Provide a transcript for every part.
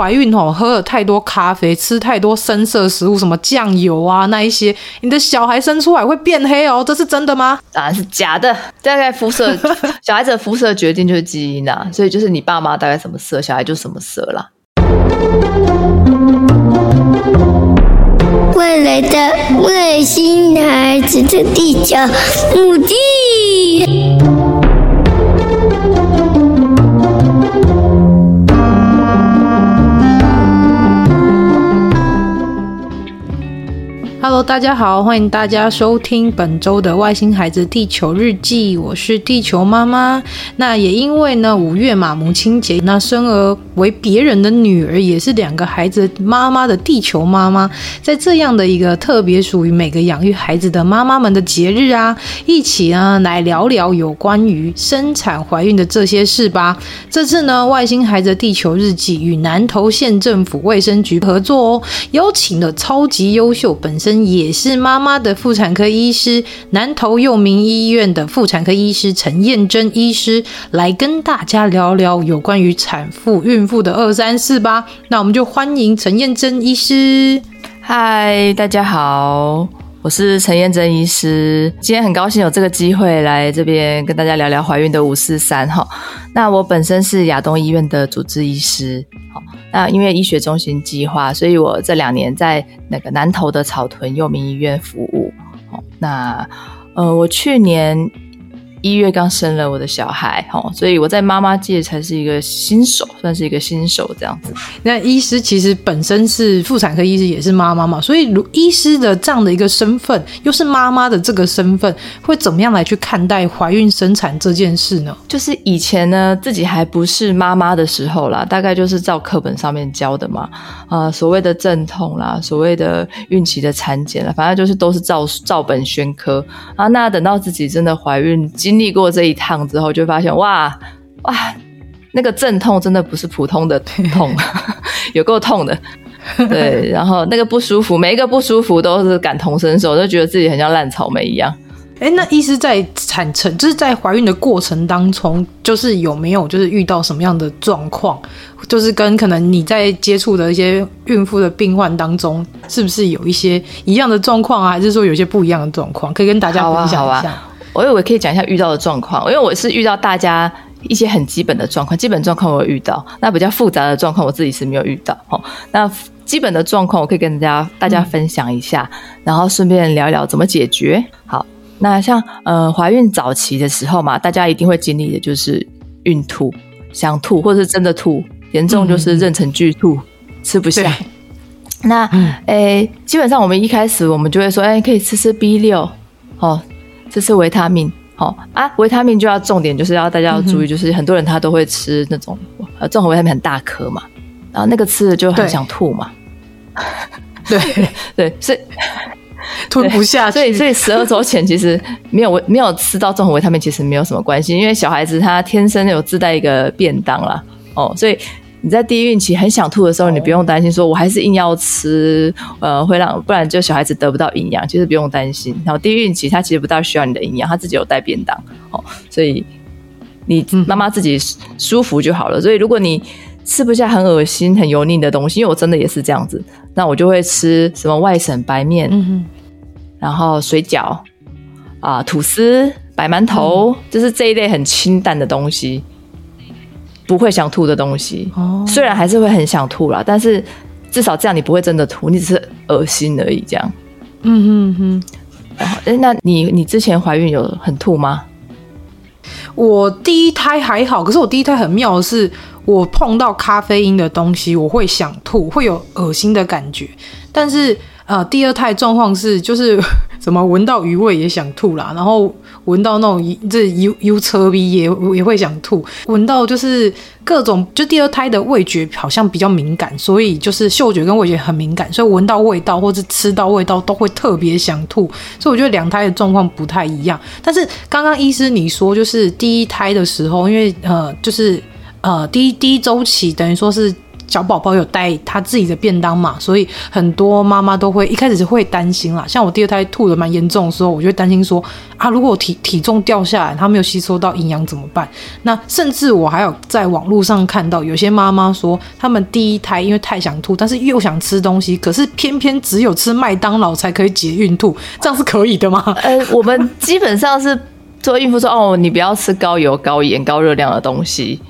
怀孕哦，喝了太多咖啡，吃太多深色食物，什么酱油啊那一些，你的小孩生出来会变黑哦，这是真的吗？当然是假的。大概肤色，小孩子的肤色决定就是基因啊，所以就是你爸妈大概什么色，小孩就什么色啦。未来的外星孩子的地球母地。大家好，欢迎大家收听本周的《外星孩子地球日记》，我是地球妈妈。那也因为呢，五月嘛，母亲节，那生而为别人的女儿，也是两个孩子妈妈的地球妈妈，在这样的一个特别属于每个养育孩子的妈妈们的节日啊，一起呢来聊聊有关于生产怀孕的这些事吧。这次呢，《外星孩子地球日记》与南投县政府卫生局合作哦，邀请了超级优秀本身。也是妈妈的妇产科医师，南投幼民医院的妇产科医师陈燕珍医师来跟大家聊聊有关于产妇、孕妇的二三事吧。那我们就欢迎陈彦真医师。嗨，大家好，我是陈燕珍医师。今天很高兴有这个机会来这边跟大家聊聊怀孕的五四三哈。那我本身是亚东医院的主治医师。好，那因为医学中心计划，所以我这两年在那个南投的草屯佑民医院服务。好，那呃，我去年。一月刚生了我的小孩，哦，所以我在妈妈界才是一个新手，算是一个新手这样子。那医师其实本身是妇产科医师，也是妈妈嘛，所以如医师的这样的一个身份，又是妈妈的这个身份，会怎么样来去看待怀孕生产这件事呢？就是以前呢，自己还不是妈妈的时候啦，大概就是照课本上面教的嘛，啊、呃，所谓的阵痛啦，所谓的孕期的产检啦，反正就是都是照照本宣科啊。那等到自己真的怀孕，经历过这一趟之后，就发现哇哇，那个阵痛真的不是普通的痛，有够痛的。对，然后那个不舒服，每一个不舒服都是感同身受，都觉得自己很像烂草莓一样。哎，那医师在产程，就是在怀孕的过程当中，就是有没有就是遇到什么样的状况？就是跟可能你在接触的一些孕妇的病患当中，是不是有一些一样的状况啊？还是说有些不一样的状况？可以跟大家分享一下。我以为可以讲一下遇到的状况，因为我是遇到大家一些很基本的状况，基本状况我有遇到，那比较复杂的状况我自己是没有遇到。哦，那基本的状况我可以跟大家大家分享一下，嗯、然后顺便聊一聊怎么解决。好，那像呃怀孕早期的时候嘛，大家一定会经历的就是孕吐、想吐，或者是真的吐，严重就是妊娠剧吐，嗯、吃不下。那诶、嗯，基本上我们一开始我们就会说，哎，可以吃吃 B 六，哦。这是维他命，好、哦、啊，维他命就要重点就是要大家要注意，就是很多人他都会吃那种呃综合维他命很大颗嘛，然后那个吃了就很想吐嘛，对。对，所以 吞不下去，所以所以十二周前其实没有没有吃到综合维他命其实没有什么关系，因为小孩子他天生有自带一个便当啦，哦，所以。你在第一孕期很想吐的时候，你不用担心，说我还是硬要吃，呃，会让不然就小孩子得不到营养，其实不用担心。然后第一孕期他其实不大需要你的营养，他自己有带便当，哦，所以你妈妈自己舒服就好了。所以如果你吃不下很恶心、很油腻的东西，因为我真的也是这样子，那我就会吃什么外省白面，然后水饺啊、呃、吐司、白馒头，就是这一类很清淡的东西。不会想吐的东西，哦，虽然还是会很想吐啦，但是至少这样你不会真的吐，你只是恶心而已。这样，嗯哼哼。哎，那你你之前怀孕有很吐吗？我第一胎还好，可是我第一胎很妙的是，我碰到咖啡因的东西，我会想吐，会有恶心的感觉。但是呃，第二胎状况是就是 什么闻到鱼味也想吐啦，然后。闻到那种这油油车鼻也也会想吐，闻到就是各种，就第二胎的味觉好像比较敏感，所以就是嗅觉跟味觉很敏感，所以闻到味道或者吃到味道都会特别想吐。所以我觉得两胎的状况不太一样。但是刚刚医师你说，就是第一胎的时候，因为呃，就是呃，第一第一周期等于说是小宝宝有带他自己的便当嘛，所以很多妈妈都会一开始会担心啦。像我第二胎吐得蛮严重的时候，我就会担心说啊，如果体体重掉下来，他没有吸收到营养怎么办？那甚至我还有在网络上看到有些妈妈说，他们第一胎因为太想吐，但是又想吃东西，可是偏偏只有吃麦当劳才可以解孕吐，这样是可以的吗？呃，我们基本上是做孕妇说哦，你不要吃高油、高盐、高热量的东西，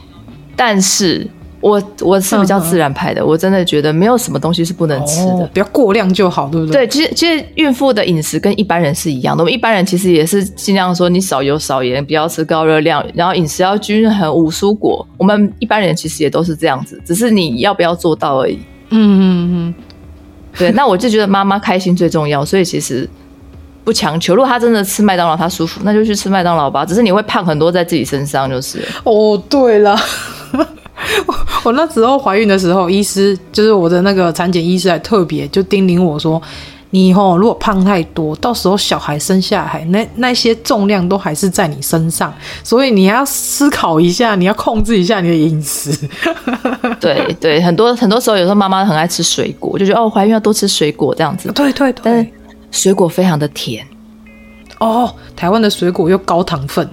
但是。我我是比较自然派的，嗯、我真的觉得没有什么东西是不能吃的，哦、不要过量就好，对不对？对，其实其实孕妇的饮食跟一般人是一样的，我们一般人其实也是尽量说你少油少盐，不要吃高热量，然后饮食要均衡，五蔬果。我们一般人其实也都是这样子，只是你要不要做到而已。嗯嗯嗯，对。那我就觉得妈妈开心最重要，所以其实不强求。如果她真的吃麦当劳她舒服，那就去吃麦当劳吧。只是你会胖很多在自己身上，就是。哦，对了。我 我那时候怀孕的时候，医师就是我的那个产检医师，还特别就叮咛我说：“你以后如果胖太多，到时候小孩生下来，那那些重量都还是在你身上，所以你要思考一下，你要控制一下你的饮食。”对对，很多很多时候，有时候妈妈很爱吃水果，就觉得哦，怀孕要多吃水果这样子。对对对，但是水果非常的甜哦，台湾的水果又高糖分。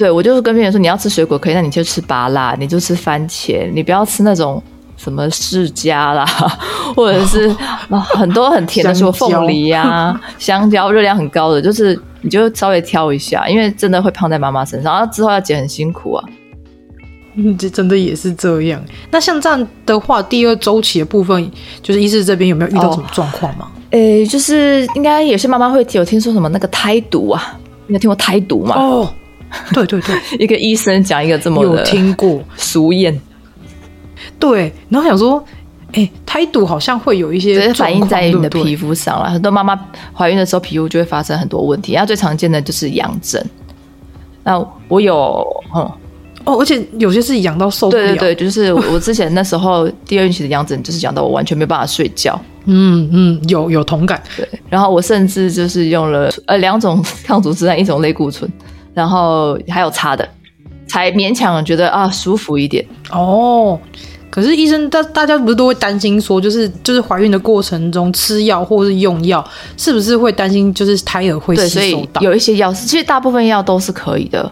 对，我就是跟病人说，你要吃水果可以，那你就吃芭乐，你就吃番茄，你不要吃那种什么释迦啦，或者是、哦、很多很甜的，什么凤梨呀、啊、香蕉，热量很高的，就是你就稍微挑一下，因为真的会胖在妈妈身上，然后之后要减很辛苦啊。嗯，这真的也是这样。那像这样的话，第二周期的部分，就是医师这边有没有遇到什么状况吗？诶、哦欸，就是应该有些妈妈会有听说什么那个胎毒啊，你有听过胎毒吗？哦。对对对，一个医生讲一个这么有听过俗谚，对，然后想说，哎、欸，胎毒好像会有一些反映在你的皮肤上了。很多妈妈怀孕的时候，皮肤就会发生很多问题，然后最常见的就是痒疹。那我有，嗯，哦，而且有些是痒到受不了。对对对，就是 我之前那时候第二孕期的痒疹，就是痒到我完全没办法睡觉。嗯嗯，有有同感。对，然后我甚至就是用了呃两种抗组织胺，一种类固醇。然后还有擦的，才勉强觉得啊舒服一点哦。可是医生大大家不是都会担心说，就是就是怀孕的过程中吃药或是用药，是不是会担心就是胎儿会吸收到？有一些药是，其实大部分药都是可以的。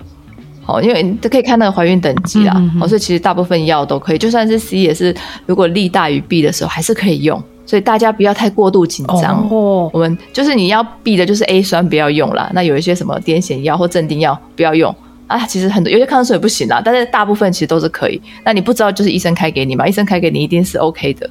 哦，因为都可以看那个怀孕等级啦。嗯嗯嗯哦，所以其实大部分药都可以，就算是 C 也是，如果利大于弊的时候还是可以用。所以大家不要太过度紧张。哦，我们就是你要避的，就是 A 酸不要用啦。那有一些什么癫痫药或镇定药不要用啊。其实很多有些抗生素也不行啦，但是大部分其实都是可以。那你不知道，就是医生开给你嘛？医生开给你一定是 OK 的。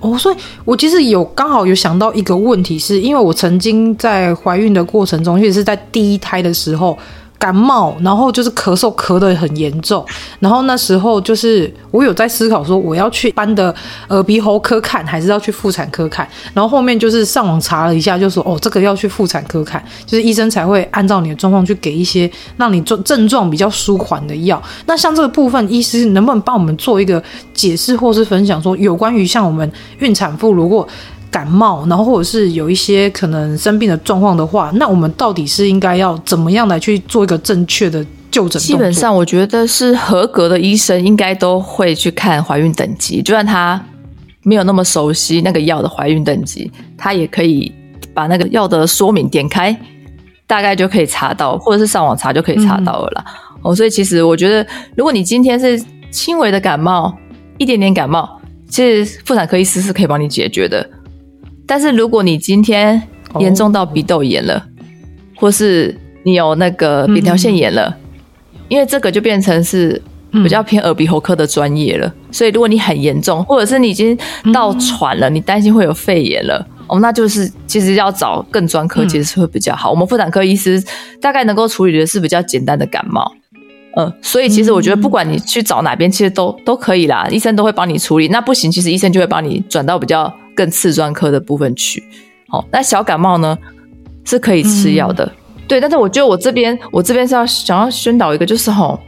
哦，所以我其实有刚好有想到一个问题是，是因为我曾经在怀孕的过程中，也是在第一胎的时候。感冒，然后就是咳嗽，咳得很严重。然后那时候就是我有在思考说，我要去一般的耳鼻喉科看，还是要去妇产科看。然后后面就是上网查了一下，就说哦，这个要去妇产科看，就是医生才会按照你的状况去给一些让你症症状比较舒缓的药。那像这个部分，医师能不能帮我们做一个解释或是分享，说有关于像我们孕产妇如果感冒，然后或者是有一些可能生病的状况的话，那我们到底是应该要怎么样来去做一个正确的就诊？基本上，我觉得是合格的医生应该都会去看怀孕等级，就算他没有那么熟悉那个药的怀孕等级，他也可以把那个药的说明点开，大概就可以查到，或者是上网查就可以查到了啦。嗯、哦，所以其实我觉得，如果你今天是轻微的感冒，一点点感冒，其实妇产科医师是可以帮你解决的。但是如果你今天严重到鼻窦炎了，哦、或是你有那个扁桃腺炎了，嗯、因为这个就变成是比较偏耳鼻喉科的专业了。嗯、所以如果你很严重，或者是你已经到喘了，嗯、你担心会有肺炎了，哦，那就是其实要找更专科，其实是会比较好。嗯、我们妇产科医师大概能够处理的是比较简单的感冒，嗯，所以其实我觉得不管你去找哪边，其实都都可以啦，医生都会帮你处理。那不行，其实医生就会帮你转到比较。更次专科的部分去，好，那小感冒呢是可以吃药的，嗯、对。但是我觉得我这边，我这边是要想要宣导一个，就是吼，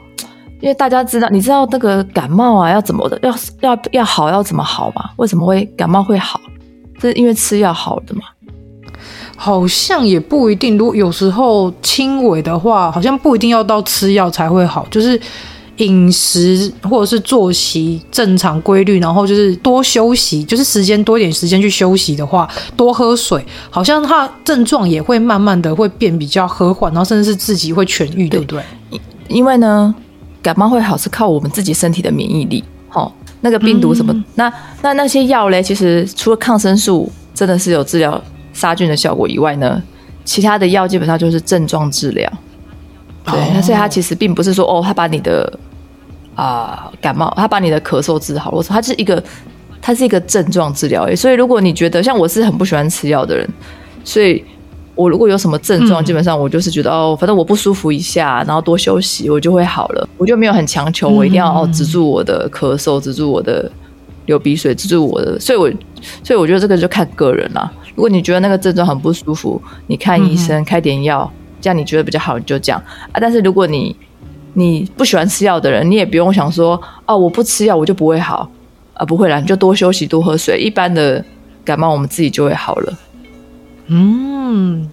因为大家知道，你知道那个感冒啊要怎么的，要要要好要怎么好吗？为什么会感冒会好？是因为吃药好的吗？好像也不一定，如果有时候轻微的话，好像不一定要到吃药才会好，就是。饮食或者是作息正常规律，然后就是多休息，就是时间多一点时间去休息的话，多喝水，好像它症状也会慢慢的会变比较和缓，然后甚至是自己会痊愈，对不对？因为呢，感冒会好是靠我们自己身体的免疫力，哦，那个病毒什么，嗯、那那那些药嘞，其实除了抗生素真的是有治疗杀菌的效果以外呢，其他的药基本上就是症状治疗。对，那、所以它其实并不是说哦，它把你的啊、呃、感冒，他把你的咳嗽治好。我说它是一个，他是一个症状治疗。所以如果你觉得像我是很不喜欢吃药的人，所以我如果有什么症状，嗯、基本上我就是觉得哦，反正我不舒服一下，然后多休息，我就会好了。我就没有很强求，我一定要、嗯、哦止住我的咳嗽，止住我的流鼻水，止住我的。所以我所以我觉得这个就看个人啦。如果你觉得那个症状很不舒服，你看医生、嗯、开点药。这样你觉得比较好，你就这样啊。但是如果你你不喜欢吃药的人，你也不用想说哦，我不吃药我就不会好啊，不会啦，你就多休息，多喝水。一般的感冒我们自己就会好了。嗯，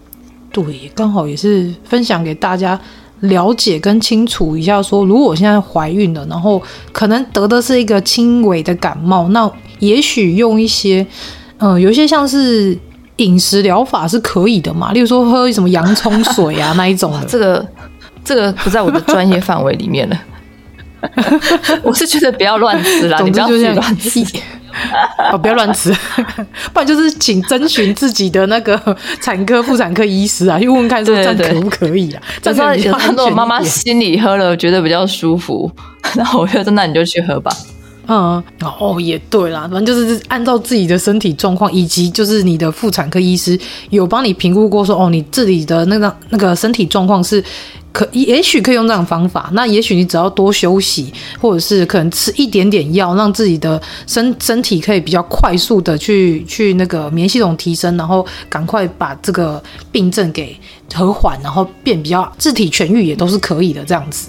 对，刚好也是分享给大家了解跟清楚一下说，说如果我现在怀孕了，然后可能得的是一个轻微的感冒，那也许用一些嗯、呃，有一些像是。饮食疗法是可以的嘛？例如说喝什么洋葱水啊那一种的，这个这个不在我的专业范围里面了。我是觉得不要乱吃啦，你不要乱吃，哦，不要乱吃，不然就是请征询自己的那个产科、妇产科医师啊，去问问看说这样可不可以啊？这样有很多妈妈心里喝了觉得比较舒服，然后我觉得那你就去喝吧。嗯，哦，也对啦，反正就是按照自己的身体状况，以及就是你的妇产科医师有帮你评估过说，哦，你这里的那个那个身体状况是可，也许可以用这种方法。那也许你只要多休息，或者是可能吃一点点药，让自己的身身体可以比较快速的去去那个免疫系统提升，然后赶快把这个病症给和缓，然后变比较自体痊愈，也都是可以的这样子。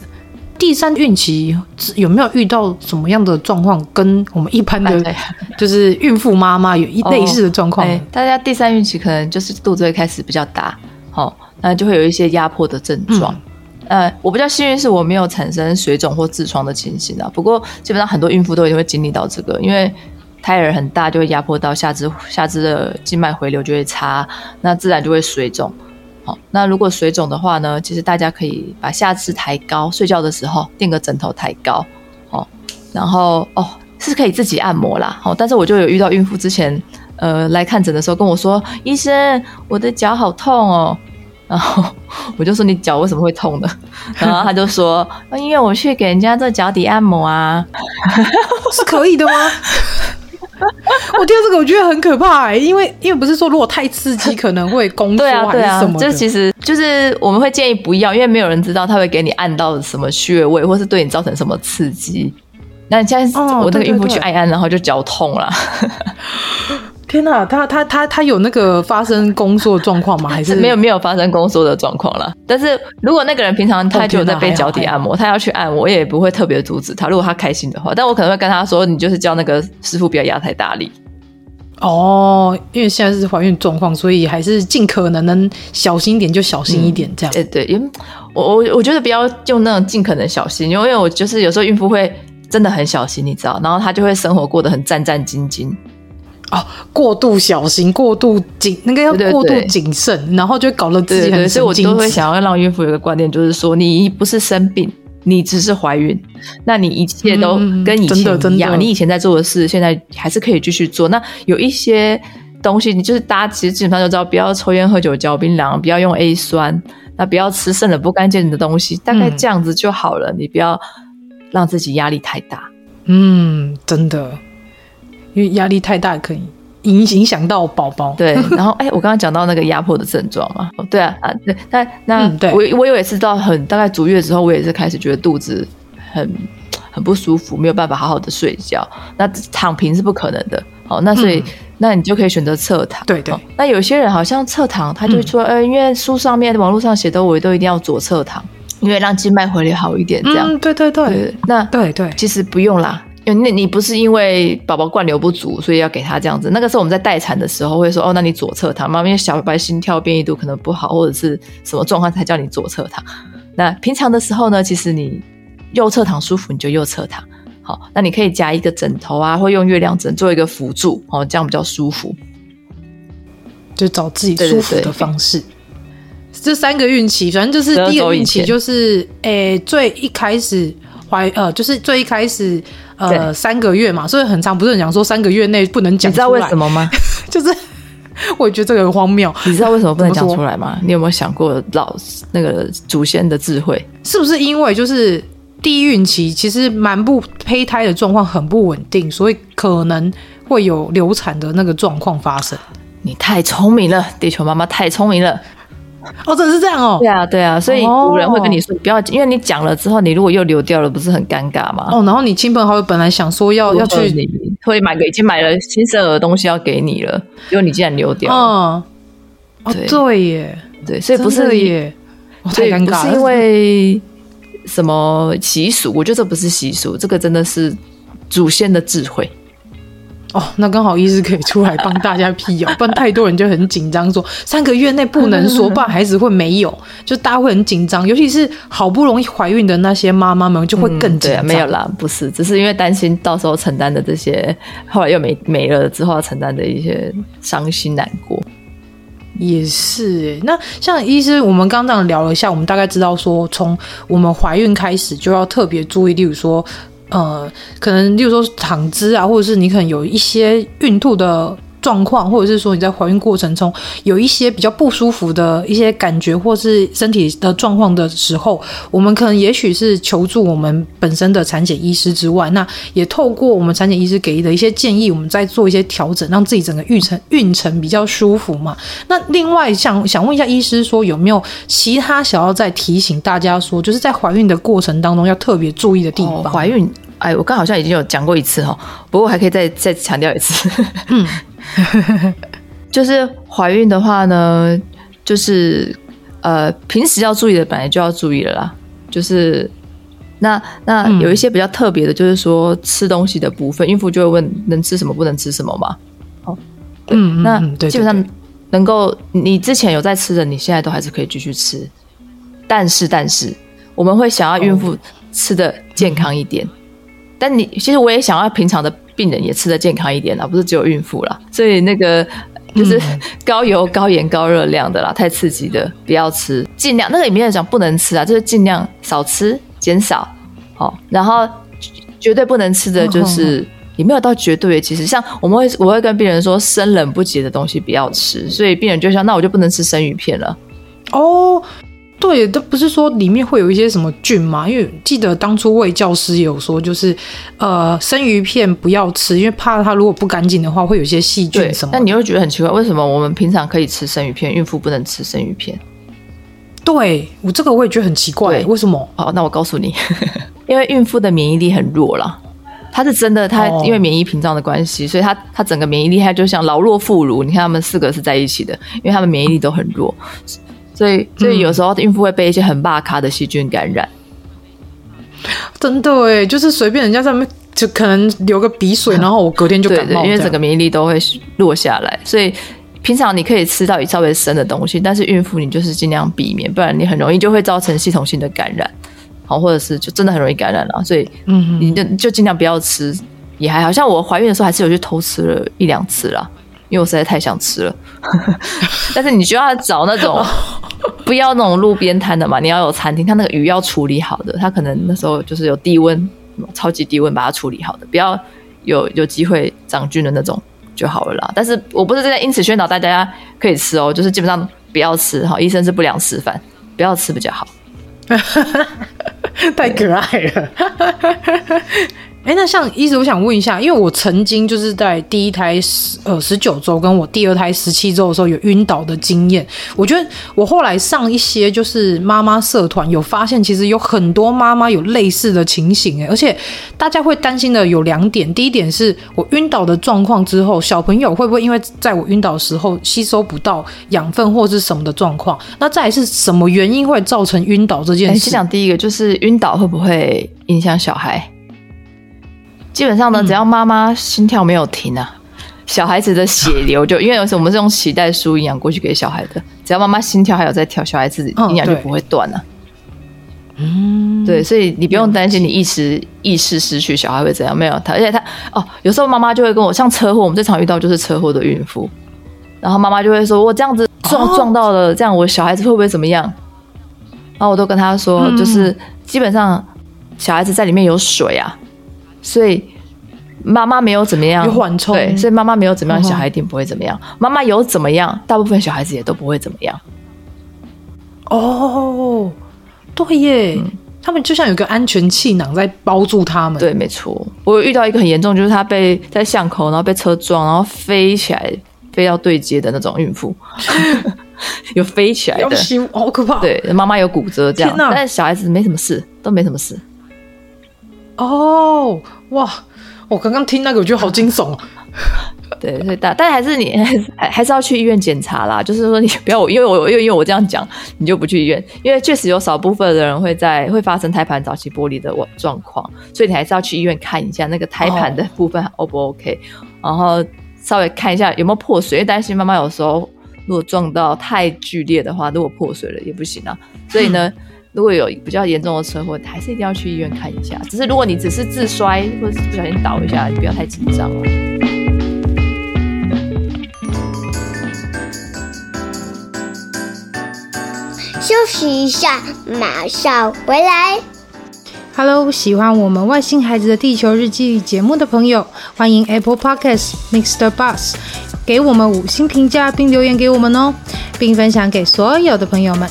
第三孕期有没有遇到什么样的状况，跟我们一般的，就是孕妇妈妈有一类似的状况？哦，大家第三孕期可能就是肚子会开始比较大，好，哦，那就会有一些压迫的症状。嗯，呃，我比较幸运是我没有产生水肿或痔疮的情形啊。不过基本上很多孕妇都一定会经历到这个，因为胎儿很大就会压迫到下肢，下肢的静脉回流就会差，那自然就会水肿。好，那如果水肿的话呢，其实大家可以把下肢抬高，睡觉的时候垫个枕头抬高，哦，然后哦是可以自己按摩啦，哦，但是我就有遇到孕妇之前，呃来看诊的时候跟我说，医生我的脚好痛哦，然后我就说你脚为什么会痛呢？然后他就说，因为我去给人家做脚底按摩啊，是可以的吗？我听到这个，我觉得很可怕因为因为不是说如果太刺激可能会 宫缩还是什么的，这、其实就是我们会建议不要，因为没有人知道他会给你按到什么穴位，或是对你造成什么刺激。那你现在我那个孕妇去按按，然后就脚痛了。天哪，他他他他有那个发生宫缩状况吗？还是 没有没有发生宫缩的状况了。但是如果那个人平常他就在被脚底按摩，他要去按，我也不会特别阻止他。如果他开心的话，但我可能会跟他说，你就是叫那个师傅不要压太大力。哦，因为现在是怀孕状况，所以还是尽可能能小心一点就小心一点，这样。哎、嗯，对，因为我我我觉得不要用那种尽可能小心，因为我就是有时候孕妇会真的很小心，你知道，然后她就会生活过得很战战兢兢。哦，过度小心，过度谨，那个要过度谨慎，对对对，然后就搞得自己很。所以我都会想要让孕妇有个观念，就是说，你不是生病，你只是怀孕，那你一切都跟以前一样，你以前在做的事，现在还是可以继续做。那有一些东西，你就是大家其实基本上就知道，不要抽烟喝酒嚼槟榔，不要用 A 酸，那不要吃剩的不干净的东西，大概这样子就好了。嗯、你不要让自己压力太大。嗯，真的。因为压力太大，可以影影响到宝宝。对，然后哎，我刚刚讲到那个压迫的症状嘛，对啊啊，对，那那、嗯、对我我有一次到很大概足月之后，我也是开始觉得肚子很很不舒服，没有办法好好的睡觉。那躺平是不可能的，好，那所以、嗯、那你就可以选择侧躺。对对。那有些人好像侧躺，他就说，呃、嗯，因为书上面、网络上写的，我都一定要左侧躺，因为让静脉回流好一点，这样。嗯，对对对。对那对对，其实不用啦。那你不是因为宝宝灌流不足，所以要给他这样子。那个时候我们在待产的时候会说，哦，那你左侧躺嘛，因为小白心跳变异度可能不好，或者是什么状况才叫你左侧躺。那平常的时候呢，其实你右侧躺舒服你就右侧躺。好，那你可以夹一个枕头啊，或用月亮枕做一个辅助，哦，这样比较舒服。就找自己舒服的方式。对对对，这三个孕期，反正就是第一个孕期，就是诶、欸，最一开始怀呃，就是最一开始呃三个月嘛，所以很长不是很讲说三个月内不能讲出来，你知道为什么吗？就是 我觉得这个很荒谬。你知道为什么不能讲出来吗？你有没有想过老那个祖先的智慧？是不是因为就是第一孕期其实蛮不胚胎的状况很不稳定，所以可能会有流产的那个状况发生？你太聪明了，地球妈妈太聪明了。哦，真的是这样哦。对啊，对啊，所以古人会跟你说，不要，因为你讲了之后，你如果又流掉了，不是很尴尬吗？哦，然后你亲朋好友本来想说要要去，会买个已经买了新生儿的东西要给你了，结果你竟然流掉了。嗯，哦，对耶，对，所以不是耶，太尴尬了，是因为什么习俗？我觉得这不是习俗，这个真的是祖先的智慧。哦，那刚好医师可以出来帮大家辟谣，不然太多人就很紧张，说三个月内不能说，不然孩子会没有，就大家会很紧张，尤其是好不容易怀孕的那些妈妈们就会更紧张。嗯，没有啦，不是，只是因为担心到时候承担的这些，后来又没没了之后要承担的一些伤心难过。也是，那像医师，我们刚刚这样聊了一下，我们大概知道说，从我们怀孕开始就要特别注意，例如说。呃，可能例如说躺姿啊，或者是你可能有一些孕吐的状况，或者是说你在怀孕过程中有一些比较不舒服的一些感觉，或是身体的状况的时候，我们可能也许是求助我们本身的产检医师之外，那也透过我们产检医师给的一些建议，我们再做一些调整，让自己整个孕程孕程比较舒服嘛。那另外想想问一下医师，说有没有其他想要再提醒大家说，就是在怀孕的过程当中要特别注意的地方？怀孕。哎，我刚好像已经有讲过一次哈，不过还可以再再强调一次。嗯，就是怀孕的话呢，就是呃，平时要注意的本来就要注意了啦。就是那那有一些比较特别的，就是说吃东西的部分，孕妇就会问能吃什么，不能吃什么嘛。哦，嗯，那基本上能够你之前有在吃的，你现在都还是可以继续吃。但是但是我们会想要孕妇吃的健康一点。但你其实我也想要平常的病人也吃得健康一点啦，不是只有孕妇啦。所以那个就是高油、高盐、高热量的啦，太刺激的不要吃，尽量那个里面讲不能吃啊，就是尽量少吃、减少。好，然后绝对不能吃的就是也没有到绝对，其实像我们会我会跟病人说生冷不及的东西不要吃，所以病人就说那我就不能吃生鱼片了。哦。对，都不是说里面会有一些什么菌嘛？因为记得当初魏教师也有说，就是呃，生鱼片不要吃，因为怕它如果不干净的话，会有一些细菌什么。那你会觉得很奇怪，为什么我们平常可以吃生鱼片，孕妇不能吃生鱼片？对，我这个我也觉得很奇怪，为什么？好，那我告诉你，因为孕妇的免疫力很弱啦，她是真的，她因为免疫屏障的关系，所以她她整个免疫力，她就像老弱妇孺。你看他们四个是在一起的，因为他们免疫力都很弱。所以，所以有时候孕妇会被一些很大咖的细菌感染。嗯、真的哎，就是随便人家上面就可能流个鼻水，然后我隔天就感冒。对，对，因为整个免疫力都会落下来。所以平常你可以吃到稍微生的东西，但是孕妇你就是尽量避免，不然你很容易就会造成系统性的感染，好，或者是就真的很容易感染了。所以，嗯，你就就尽量不要吃，也还好像我怀孕的时候还是有去偷吃了一两次啦。因为我实在太想吃了，但是你就要找那种不要那种路边摊的嘛，你要有餐厅，它那个鱼要处理好的，它可能那时候就是有低温，超级低温把它处理好的，不要有有机会长菌的那种就好了啦。但是我不是在因此宣导大家可以吃哦，就是基本上不要吃哈，医生是不良示范，不要吃比较好。太可爱了。哎，那像医师，我想问一下，因为我曾经就是在第一胎十呃十九周，跟我第二胎十七周的时候有晕倒的经验。我觉得我后来上一些就是妈妈社团，有发现其实有很多妈妈有类似的情形，哎，而且大家会担心的有两点。第一点是我晕倒的状况之后，小朋友会不会因为在我晕倒的时候吸收不到养分或是什么的状况？那再来是什么原因会造成晕倒这件事？先讲第一个，就是晕倒会不会影响小孩？基本上呢，只要妈妈心跳没有停啊，小孩子的血流就 因为有时候我们是用脐带输营养过去给小孩的，只要妈妈心跳还有在跳，小孩子营养就不会断了。嗯，对，所以你不用担心你意识意识失去，小孩会怎样？没有他，而且他哦，有时候妈妈就会跟我，像车祸，我们最常遇到就是车祸的孕妇，然后妈妈就会说，我这样子撞撞到了，这样我小孩子会不会怎么样？然后我都跟他说，就是基本上小孩子在里面有水啊，所以妈妈没有怎么样，有缓冲，对，所以妈妈没有怎么样，小孩一定不会怎么样。妈妈有怎么样，大部分小孩子也都不会怎么样。哦。对耶，嗯、他们就像有个安全气囊在包住他们。对，没错。我有遇到一个很严重，就是他被在巷口，然后被车撞，然后飞起来，飞到对接的那种孕妇，有飞起来的，好可怕。对，妈妈有骨折这样，哪但是小孩子没什么事，都没什么事。哦，哇！我刚刚听那个，我觉得好惊悚。对，所以但但还是你 还是还是要去医院检查啦。就是说你不要，因为我因为因为我这样讲，你就不去医院，因为确实有少部分的人会在会发生胎盘早期剥离的状况，所以你还是要去医院看一下那个胎盘的部分 O 不 OK，然后稍微看一下有没有破水，因为担心妈妈有时候如果撞到太剧烈的话，如果破水了也不行啊。所以呢，如果有比较严重的车祸，还是一定要去医院看一下。只是如果你只是自摔或者是不小心倒一下，你不要太紧张了。休息一下，马上回来。Hello，喜欢我们外星孩子的地球日记节目的朋友，欢迎 Apple Podcasts Mr. Bus 给我们五星评价并留言给我们哦，并分享给所有的朋友们。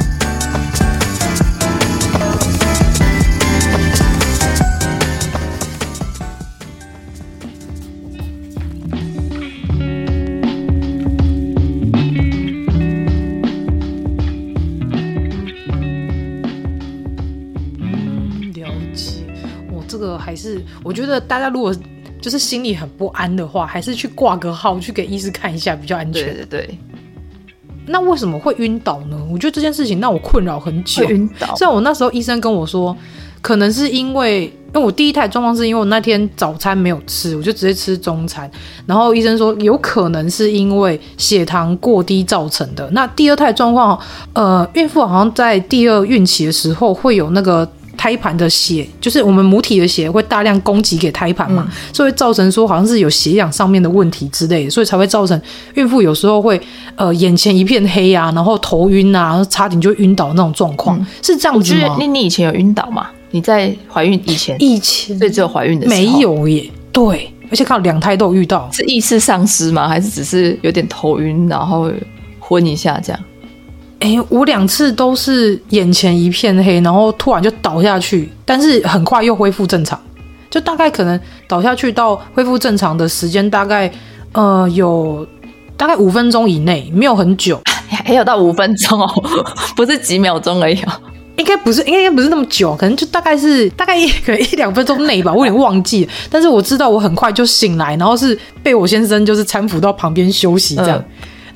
是我觉得大家如果就是心里很不安的话，还是去挂个号，去给医师看一下比较安全。对对对。那为什么会晕倒呢？我觉得这件事情让我困扰很久。晕倒。虽然我那时候医生跟我说，可能是因为，因为我第一胎状况是因为我那天早餐没有吃，我就直接吃中餐。然后医生说有可能是因为血糖过低造成的。那第二胎状况，呃，孕妇好像在第二孕期的时候会有那个。胎盘的血，就是我们母体的血会大量供给给胎盘嘛，嗯、所以会造成说好像是有血氧上面的问题之类的，所以才会造成孕妇有时候会呃眼前一片黑啊，然后头晕啊，差点就晕倒那种状况，嗯、是这样子吗？你你以前有晕倒吗？你在怀孕以前？以前，所以只有怀孕的时候没有耶。对，而且看两胎都有遇到，是意识丧失吗？还是只是有点头晕，然后昏一下这样？哎，我两次都是眼前一片黑，然后突然就倒下去，但是很快又恢复正常，就大概可能倒下去到恢复正常的时间大概呃有大概五分钟以内，没有很久，还有到五分钟哦，不是几秒钟而已哦，应该不是，应该不是那么久，可能就大概是大概一可能一两分钟内吧，我有点忘记了，但是我知道我很快就醒来，然后是被我先生就是搀扶到旁边休息这样，嗯、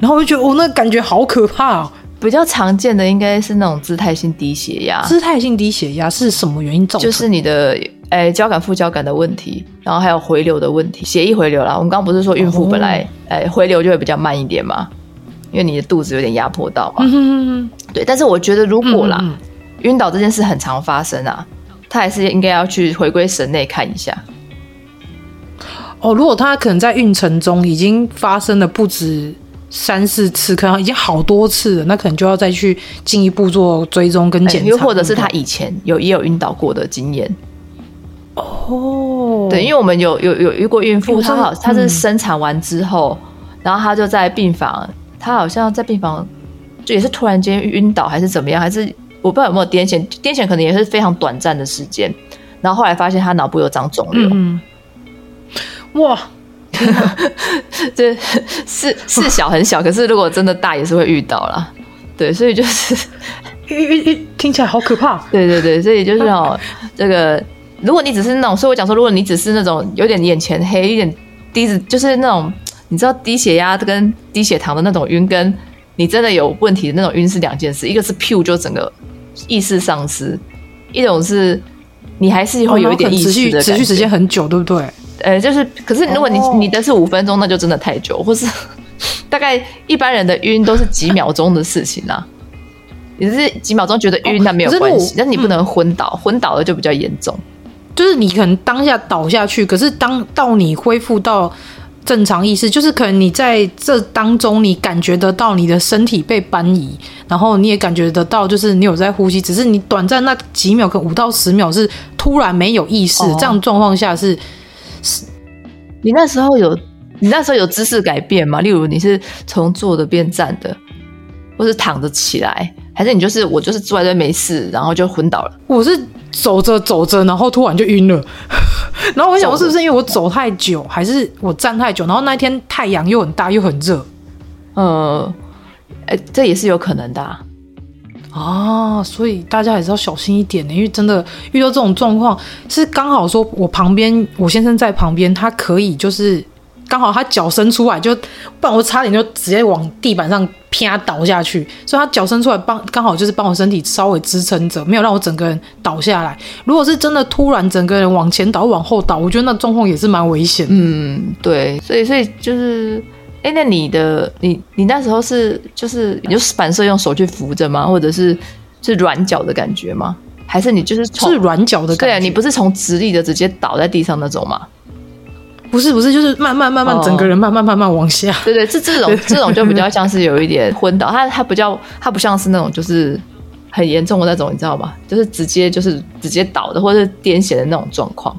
然后我就觉得我、哦、那感觉好可怕哦。比较常见的应该是那种姿态性低血压。姿态性低血压是什么原因造成？就是你的诶、欸、交感副交感的问题，然后还有回流的问题，血液回流啦。我们刚刚不是说孕妇本来诶、回流就会比较慢一点嘛，因为你的肚子有点压迫到嘛。嗯、哼哼对，但是我觉得如果啦，晕、嗯、倒这件事很常发生啊，他还是应该要去回归神内看一下。哦，如果他可能在孕程中已经发生了不止。三四次，可能已经好多次了，那可能就要再去进一步做追踪跟检查，又、欸、或者是他以前有也有晕倒过的经验。哦，对，因为我们有有有遇过孕妇，她好，她是生产完之后，嗯、然后她就在病房，她好像在病房就也是突然间晕倒还是怎么样，还是我不知道有没有癫痫，癫痫可能也是非常短暂的时间，然后后来发现她脑部有长肿瘤。嗯，哇。对，是是小很小，可是如果真的大，也是会遇到啦。对，所以就是，听起来好可怕。对对对，所以就是哦，这个如果你只是那种，所以我讲说，如果你只是那种有点眼前黑、有点低子，就是那种你知道低血压跟低血糖的那种晕，跟你真的有问题的那种晕是两件事。一个是 pure 就整个意识丧失，一种是你还是会有一点意识的、哦、持续持续时间很久，对不对？呃，就是，可是如果你、哦、你的是五分钟，那就真的太久，或是 大概一般人的晕都是几秒钟的事情啊。你是几秒钟觉得晕，那没有关系，但是你不能昏倒，嗯、昏倒了就比较严重。就是你可能当下倒下去，可是当到你恢复到正常意识，就是可能你在这当中，你感觉得到你的身体被搬移，然后你也感觉得到，就是你有在呼吸，只是你短暂那几秒，可能五到十秒是突然没有意识，哦、这样状况下是是。你那时候有你那时候有姿势改变吗？例如你是从坐的变站的，或是躺着起来？还是你就是我就是坐在这没事，然后就昏倒了。我是走着走着，然后突然就晕了。然后我想，是不是因为我走太久，还是我站太久？然后那一天太阳又很大又很热。呃，哎，这也是有可能的啊。啊，所以大家还是要小心一点呢，因为真的遇到这种状况，是刚好说我旁边我先生在旁边，他可以就是。刚好他脚伸出来，就不然我差点就直接往地板上啪倒下去。所以他脚伸出来帮，刚好就是帮我身体稍微支撑着，没有让我整个人倒下来。如果是真的突然整个人往前倒、往后倒，我觉得那状况也是蛮危险。嗯，对，所以所以就是，哎，那你的你你那时候是就是你就反射用手去扶着吗？或者是是软脚的感觉吗？还是你就是从是软脚的感觉？对啊，你不是从直立的直接倒在地上那种吗？不是不是，就是慢慢慢慢，整个人慢慢慢慢往下。哦、对对，是这种 这种就比较像是有一点昏倒，它它比较它不像是那种就是很严重的那种，你知道吗？就是直接就是直接倒的，或者是癫痫的那种状况。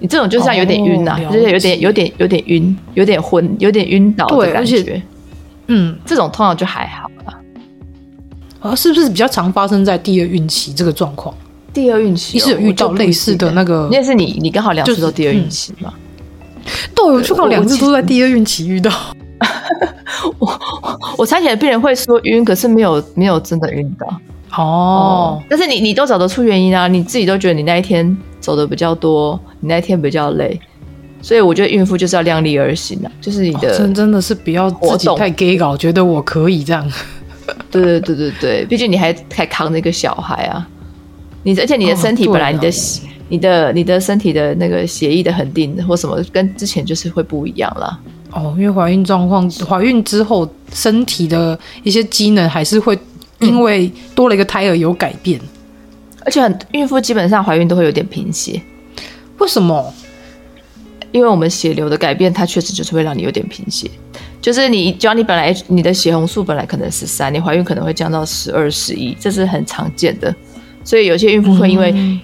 你这种就像有点晕呐、啊，哦、就是有点有点有点晕，有点昏，有点晕倒的感觉。嗯，这种通常就还好啦。啊，是不是比较常发生在第二孕期这个状况？第二孕期，你是有遇到类似的那个？那是你你刚好两次都第二孕期吗？嗯对，我就刚好两次都在第二孕期遇到。我我猜起来病人会说晕，可是没有没有真的晕到。哦、oh. 嗯，但是你你都找得出原因啊？你自己都觉得你那一天走的比较多，你那一天比较累，所以我觉得孕妇就是要量力而行啊，就是你的、oh, 真真的是不要自己太 gay 搞，觉得我可以这样。对对对对对，毕竟你还还扛着一个小孩啊，你而且你的身体本来你的。Oh, 你的你的身体的那个血液的恒定或什么，跟之前就是会不一样了。哦，因为怀孕状况，怀孕之后身体的一些机能还是会因为多了一个胎儿有改变，嗯、而且很孕妇基本上怀孕都会有点贫血。为什么？因为我们血流的改变，它确实就是会让你有点贫血。就是你，只要你本来你的血红素本来可能十三，你怀孕可能会降到十二、十一，这是很常见的。所以有些孕妇会因为、嗯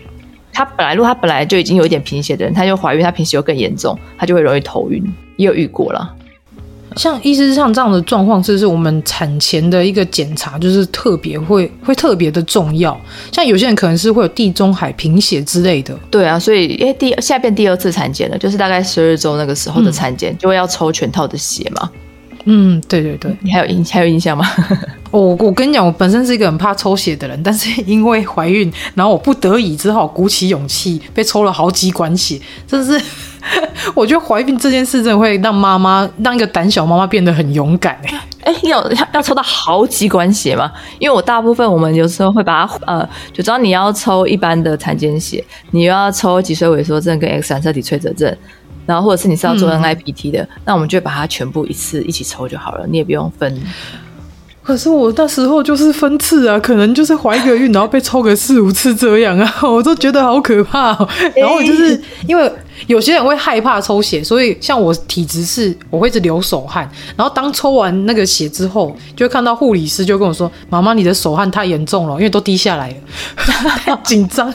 她本来，如果她本来就已经有一点贫血的人，她就怀孕，她贫血又更严重，她就会容易头晕。也有遇过了。像意思像这样的状况，是不是我们产前的一个检查，就是特别会会特别的重要。像有些人可能是会有地中海贫血之类的。对啊，所以因为第现在变第二次产检了，就是大概十二周那个时候的产检，嗯、就会要抽全套的血嘛。嗯，对对对，你还有印还有印象吗？我、哦、我跟你讲，我本身是一个很怕抽血的人，但是因为怀孕，然后我不得已只好鼓起勇气被抽了好几管血。真是，我觉得怀孕这件事真的会让妈妈让一个胆小妈妈变得很勇敢哎哎，要要要抽到好几管血吗？因为我大部分我们有时候会把它呃，就知道你要抽一般的产检血，你又要抽脊髓萎缩症跟 X 染色体脆折症。然后，或者是你是要做 NIPT 的，嗯、那我们就把它全部一次一起抽就好了，你也不用分。可是我那时候就是分次啊，可能就是怀一个孕，然后被抽个四五次这样啊，我都觉得好可怕、喔。然后就是因为有些人会害怕抽血，所以像我体质是，我会一直流手汗。然后当抽完那个血之后，就会看到护理师就跟我说：“妈妈，你的手汗太严重了，因为都滴下来了，太 紧张，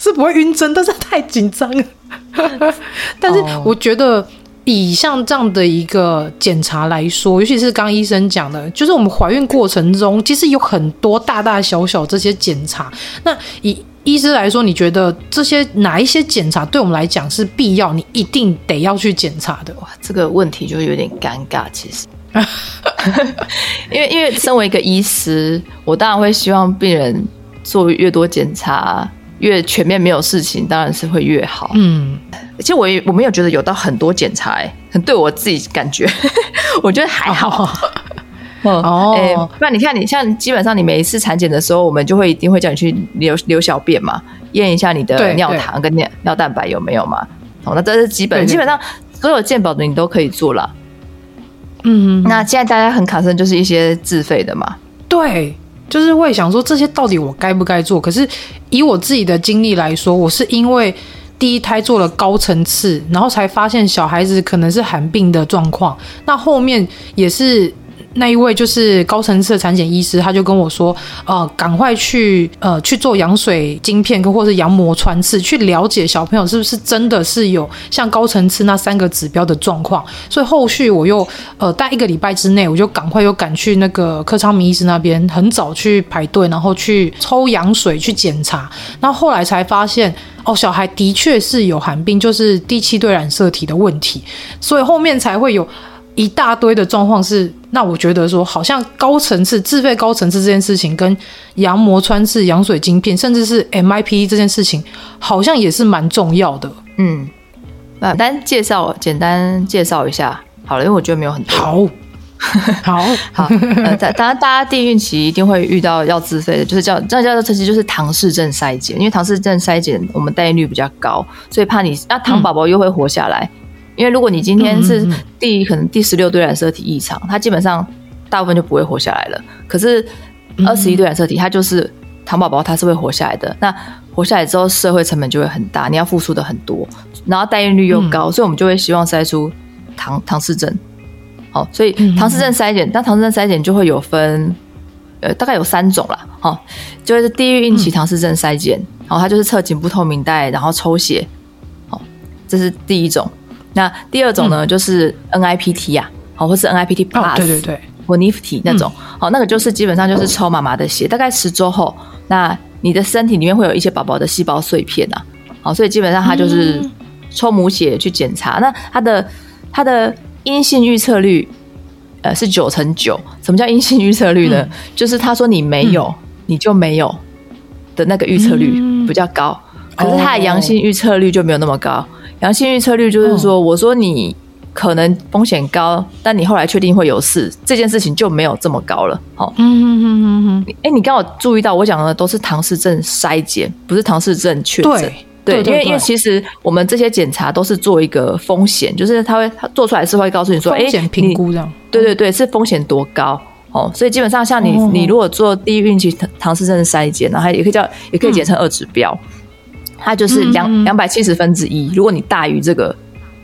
是不会晕针，但是太紧张了。” 但是我觉得，以像这样的一个检查来说，尤其是刚医生讲的，就是我们怀孕过程中，其实有很多大大小小这些检查。那以医师来说，你觉得这些哪一些检查对我们来讲是必要？你一定得要去检查的？哇，这个问题就有点尴尬。其实，因为因为身为一个医师，我当然会希望病人做越多检查。越全面没有事情，当然是会越好。嗯，其实我也我没有觉得有到很多检查，对我自己感觉，我觉得还好。哦，那你看，你像基本上你每一次产检的时候，我们就会一定会叫你去留留小便嘛，验一下你的尿糖跟尿尿蛋白有没有嘛。哦，那这是基本，基本上所有健保的你都可以做了。嗯，那现在大家很卡身就是一些自费的嘛。对，就是会想说这些到底我该不该做？可是以我自己的经历来说，我是因为第一胎做了高层次，然后才发现小孩子可能是寒病的状况。那后面也是。那一位就是高层次的产检医师，他就跟我说，呃，赶快去呃去做羊水晶片，或者是羊膜穿刺，去了解小朋友是不是真的是有像高层次那三个指标的状况。所以后续我又呃在一个礼拜之内，我就赶快又赶去那个柯昌明医师那边，很早去排队，然后去抽羊水去检查。然后后来才发现，哦，小孩的确是有寒病，就是第七对染色体的问题，所以后面才会有。一大堆的状况是，那我觉得说，好像高层次自费高层次这件事情，跟羊膜穿刺、羊水晶片，甚至是 MIP 这件事情，好像也是蛮重要的。嗯，简单介绍，简单介绍一下好了，因为我觉得没有很多。好，好，好。呃，当然，大家第一孕期一定会遇到要自费的，就是叫这叫做其实就是唐氏症筛检，因为唐氏症筛检我们代孕率比较高，所以怕你那唐宝宝又会活下来。嗯因为如果你今天是第可能第十六对染色体异常，它基本上大部分就不会活下来了。可是二十一对染色体，它就是糖宝宝，它是会活下来的。那活下来之后，社会成本就会很大，你要付出的很多，然后代孕率又高，所以我们就会希望筛出唐唐氏症。好，所以唐氏症筛检，那唐氏症筛检就会有分，呃，大概有三种啦。好，就是第一孕期唐氏症筛检，然后它就是测颈部透明带，然后抽血。好，这是第一种。那第二种呢，嗯、就是 NIPT 呀，好，或是 NIPT Plus，、哦、对对对，或 NIPT 那种，好、嗯，那个就是基本上就是抽妈妈的血，大概十周后，那你的身体里面会有一些宝宝的细胞碎片呐，好，所以基本上它就是抽母血去检查，嗯、那它的它的阴性预测率，呃，是九成九。什么叫阴性预测率呢？嗯、就是他说你没有，嗯、你就没有的那个预测率比较高，嗯、可是它的阳性预测率就没有那么高。阳性预测率就是说，我说你可能风险高，但你后来确定会有事，这件事情就没有这么高了。好，嗯嗯嗯嗯嗯。哎，你刚好注意到我讲的都是唐氏症筛检，不是唐氏症确诊。对，对，因为因为其实我们这些检查都是做一个风险，就是他会他做出来是会告诉你说，哎，风险评估这样。对对对，是风险多高？哦，所以基本上像你你如果做第一孕期唐唐氏症筛检，然后也可以叫也可以简称二指标。它就是两两百七十分之一，如果你大于这个，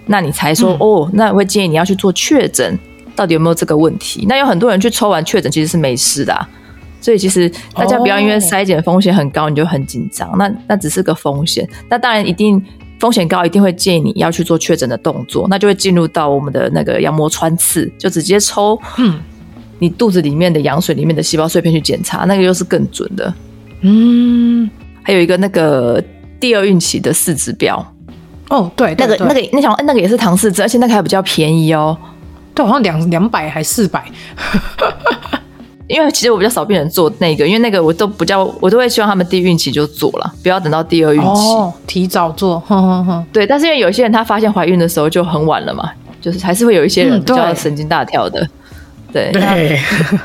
那你才说、嗯、哦，那我会建议你要去做确诊，到底有没有这个问题？那有很多人去抽完确诊其实是没事的、啊，所以其实大家不要因为筛检风险很高你就很紧张，哦、那那只是个风险。那当然一定风险高，一定会建议你要去做确诊的动作，那就会进入到我们的那个羊膜穿刺，就直接抽嗯你肚子里面的羊水里面的细胞碎片去检查，那个又是更准的。嗯，还有一个那个。第二孕期的四指标。哦，对，对，对，那个那个那想那个也是唐氏症，而且那个还比较便宜哦，对，好像两两百还四百，因为其实我比较少病人做那个，因为那个我都不叫，我都会希望他们第一孕期就做了，不要等到第二孕期，哦，提早做，哼哼哼，对，但是因为有些人她发现怀孕的时候就很晚了嘛，就是还是会有一些人比较神经大条的。嗯对，对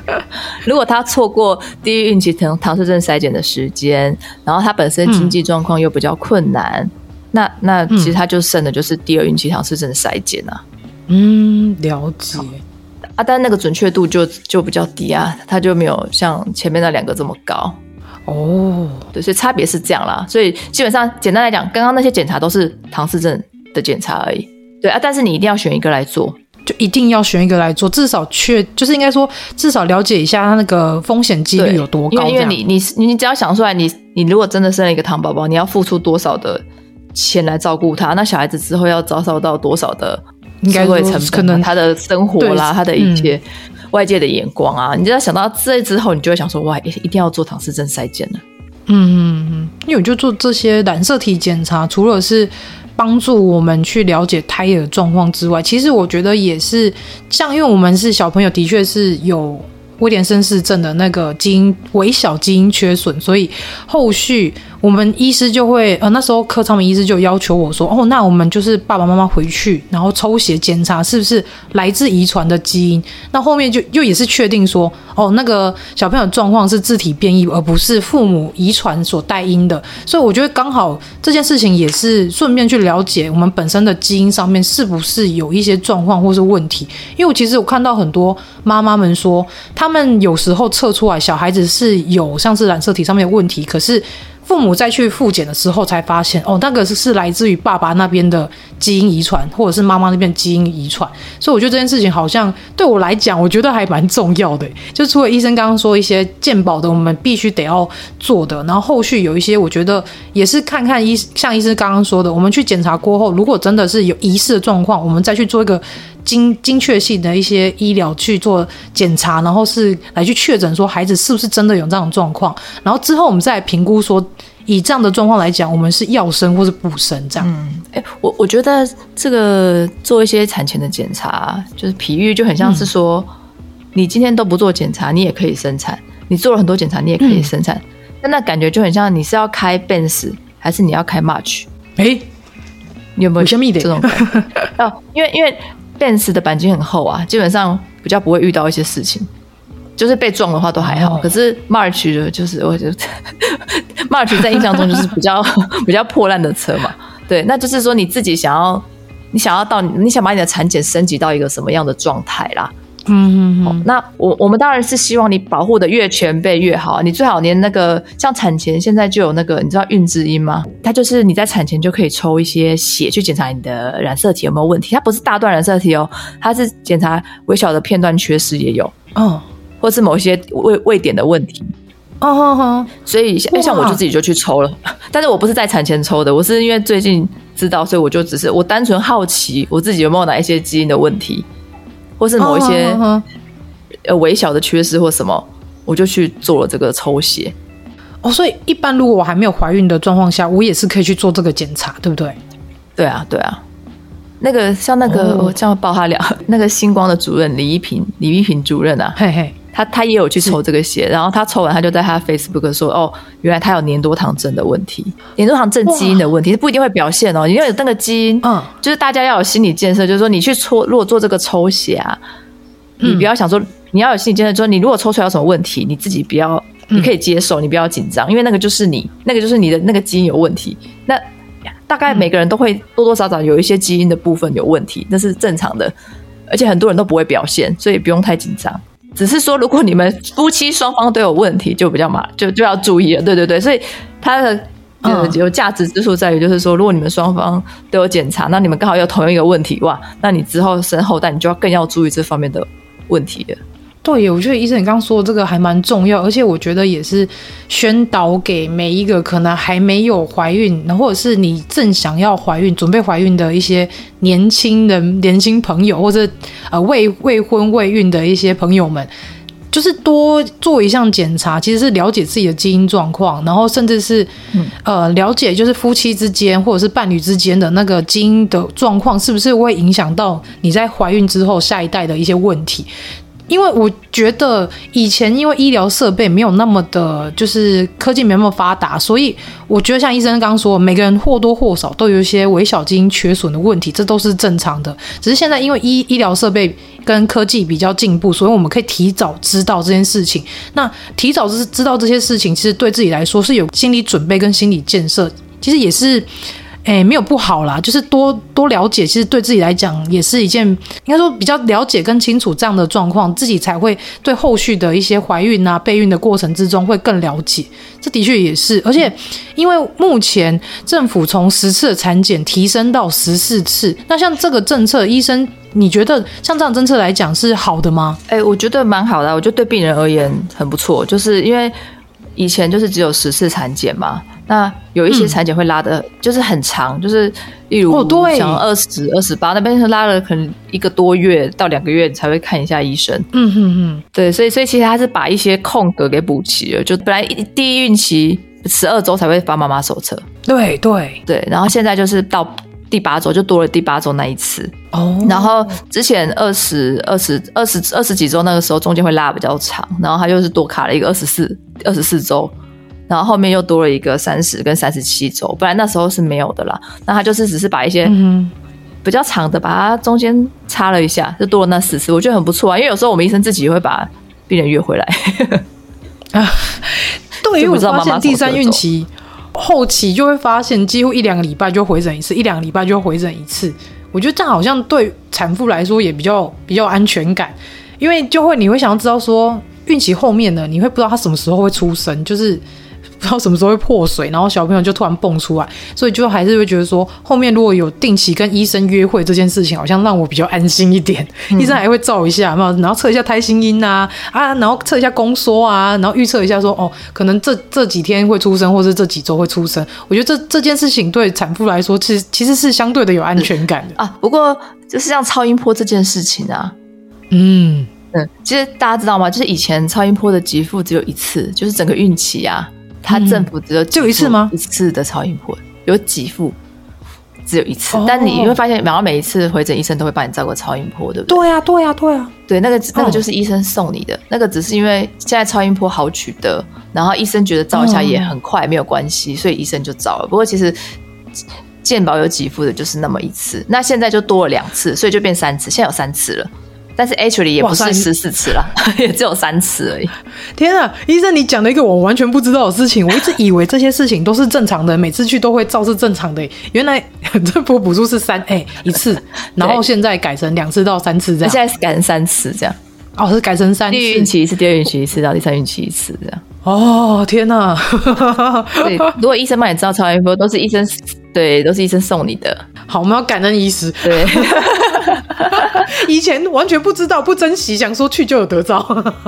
如果他错过第一孕期唐唐氏症筛检的时间，然后他本身经济状况又比较困难，嗯、那那其实他就剩的就是第二孕期唐氏症筛检啊。嗯，了解。啊，但那个准确度就就比较低啊，他就没有像前面那两个这么高。哦，对，所以差别是这样啦。所以基本上简单来讲，刚刚那些检查都是唐氏症的检查而已。对啊，但是你一定要选一个来做。就一定要选一个来做，至少确就是应该说，至少了解一下他那个风险几率有多高。因为因为你你你只要想出来，你你如果真的生了一个糖宝宝，你要付出多少的钱来照顾他？那小孩子之后要遭受到多少的社会成本？可能他的生活啦，他的一些外界的眼光啊，嗯、你只要想到这之后，你就会想说，哇，一定要做唐氏症筛检了。嗯嗯嗯，因为我就做这些染色体检查，除了是。帮助我们去了解胎儿状况之外，其实我觉得也是像，因为我们是小朋友，的确是有威廉森氏症的那个基因微小基因缺损，所以后续我们医师就会呃那时候柯昌明医师就要求我说，哦，那我们就是爸爸妈妈回去，然后抽血检查是不是来自遗传的基因。那后面就又也是确定说，哦，那个小朋友状况是自体变异，而不是父母遗传所带因的。所以我觉得刚好这件事情也是顺便去了解我们本身的基因上面是不是有一些状况或是问题。因为我其实我看到很多妈妈们说，他们有时候测出来小孩子是有像是染色体上面的问题，可是。父母再去复检的时候，才发现哦，那个是是来自于爸爸那边的基因遗传，或者是妈妈那边基因遗传。所以我觉得这件事情好像对我来讲，我觉得还蛮重要的。就除了医生刚刚说一些健保的，我们必须得要做的，然后后续有一些，我觉得也是看看医，像医生刚刚说的，我们去检查过后，如果真的是有疑似的状况，我们再去做一个。精精确性的一些医疗去做检查，然后是来去确诊说孩子是不是真的有这样的状况，然后之后我们再来评估说，以这样的状况来讲，我们是要生或是不生这样。嗯，哎，我我觉得这个做一些产前的检查，就是比喻就很像是说，嗯、你今天都不做检查，你也可以生产；你做了很多检查，你也可以生产。但、嗯、那感觉就很像你是要开 Benz 还是你要开 March？哎，你有没有这种感觉？哦，因为因为。Benz 的钣金很厚啊，基本上比较不会遇到一些事情，就是被撞的话都还好。Oh. 可是 March 的，就是我觉得 March 在印象中就是比较 比较破烂的车嘛。对，那就是说你自己想要，你想要到，你想把你的产检升级到一个什么样的状态啦？嗯嗯嗯，那我我们当然是希望你保护的越全备越好。你最好连那个像产前现在就有那个，你知道孕知音吗？它就是你在产前就可以抽一些血去检查你的染色体有没有问题。它不是大段染色体哦，它是检查微小的片段缺失也有哦，或是某一些位位点的问题哦哦哦。所以像像我就自己就去抽了，但是我不是在产前抽的，我是因为最近知道，所以我就只是我单纯好奇我自己有没有哪一些基因的问题。或是某一些呃微小的缺失或什么，我就去做了这个抽血。哦，所以一般如果我还没有怀孕的状况下，我也是可以去做这个检查，对不对？对啊，对啊。那个像那个我这样报他俩，那个星光的主任李一平，李一平主任啊，嘿嘿，他他也有去抽这个血，然后他抽完他就在他 Facebook 说，哦，原来他有黏多糖症的问题，黏多糖症基因的问题，不一定会表现哦，因为有那个基因，嗯，就是大家要有心理建设，就是说你去抽，如果做这个抽血啊，你不要想说你要有心理建设，说你如果抽出来有什么问题，你自己不要，你可以接受，你不要紧张，因为那个就是你，那个就是你的那个基因有问题，那。大概每个人都会多多少少有一些基因的部分有问题，那是正常的，而且很多人都不会表现，所以不用太紧张。只是说，如果你们夫妻双方都有问题，就比较麻，就就要注意了。对对对，所以它的有价值之处在于，就是说，如果你们双方都有检查，那你们刚好有同一个问题哇，那你之后生后代，你就要更要注意这方面的问题了。对，我觉得医生你刚刚说的这个还蛮重要，而且我觉得也是宣导给每一个可能还没有怀孕，或者是你正想要怀孕、准备怀孕的一些年轻人、年轻朋友，或者呃未未婚未孕的一些朋友们，就是多做一项检查，其实是了解自己的基因状况，然后甚至是呃了解就是夫妻之间或者是伴侣之间的那个基因的状况，是不是会影响到你在怀孕之后下一代的一些问题。因为我觉得以前因为医疗设备没有那么的，就是科技没那么发达，所以我觉得像医生刚刚说，每个人或多或少都有一些微小基因缺损的问题，这都是正常的。只是现在因为医医疗设备跟科技比较进步，所以我们可以提早知道这件事情。那提早知知道这些事情，其实对自己来说是有心理准备跟心理建设，其实也是。哎，没有不好啦，就是多多了解，其实对自己来讲也是一件，应该说比较了解跟清楚这样的状况，自己才会对后续的一些怀孕啊、备孕的过程之中会更了解。这的确也是，而且因为目前政府从十次的产检提升到十四次，那像这个政策，医生你觉得像这样政策来讲是好的吗？哎，我觉得蛮好的，我觉得对病人而言很不错，就是因为以前就是只有十次产检嘛。那有一些产检会拉的，就是很长，嗯、就是例如像二十二十八那边是拉了可能一个多月到两个月才会看一下医生。嗯哼哼，对，所以所以其实他是把一些空格给补齐了，就本来第一孕期十二周才会发妈妈手册，对对。对，然后现在就是到第八周就多了第八周那一次。哦，然后之前二十二十二十二十几周那个时候中间会拉比较长，然后他就是多卡了一个二十四二十四周。然后后面又多了一个三十跟三十七周，不然那时候是没有的啦。那他就是只是把一些比较长的，把它中间插了一下，就多了那四次，我觉得很不错啊。因为有时候我们医生自己会把病人约回来啊。对，因为我发现第三孕期后期就会发现，几乎一两个礼拜就回诊一次，一两个礼拜就回诊一次。我觉得这样好像对产妇来说也比较比较安全感，因为就会你会想要知道说孕期后面呢，你会不知道她什么时候会出生，就是。不知道什么时候会破水，然后小朋友就突然蹦出来，所以就还是会觉得说，后面如果有定期跟医生约会这件事情，好像让我比较安心一点。嗯、医生还会照一下，然后测一下胎心音啊啊，然后测一下宫缩啊，然后预测一下说，哦，可能这这几天会出生，或是这几周会出生。我觉得这这件事情对产妇来说，其实其实是相对的有安全感的啊。不过就是像超音波这件事情啊，嗯嗯，其实大家知道吗？就是以前超音波的给付只有一次，就是整个孕期啊。他政府只有就一次吗？一次的超音波有几副，只有一次。但你会发现，然后每一次回诊，医生都会帮你照个超音波，对不对？对呀，对呀，对呀。对，那个那个就是医生送你的，那个只是因为现在超音波好取得，然后医生觉得照一下也很快，没有关系，所以医生就照了。不过其实健保有几副的就是那么一次，那现在就多了两次，所以就变三次，现在有三次了。但是 actually 也不是十四次了，也只有三次而已。天啊，医生，你讲了一个我完全不知道的事情。我一直以为这些事情都是正常的，每次去都会照是正常的。原来这波补助是三 哎一次，然后现在改成两次到三次这样。现在是改成三次这样。哦，是改成三次。第一孕期一次，第二孕期一次，到第三孕期一次这样。哦，天哪！对，如果医生帮你照超音波，都是医生对，都是医生送你的。好，我们要感恩医师。对。以前完全不知道，不珍惜，想说去就有得照。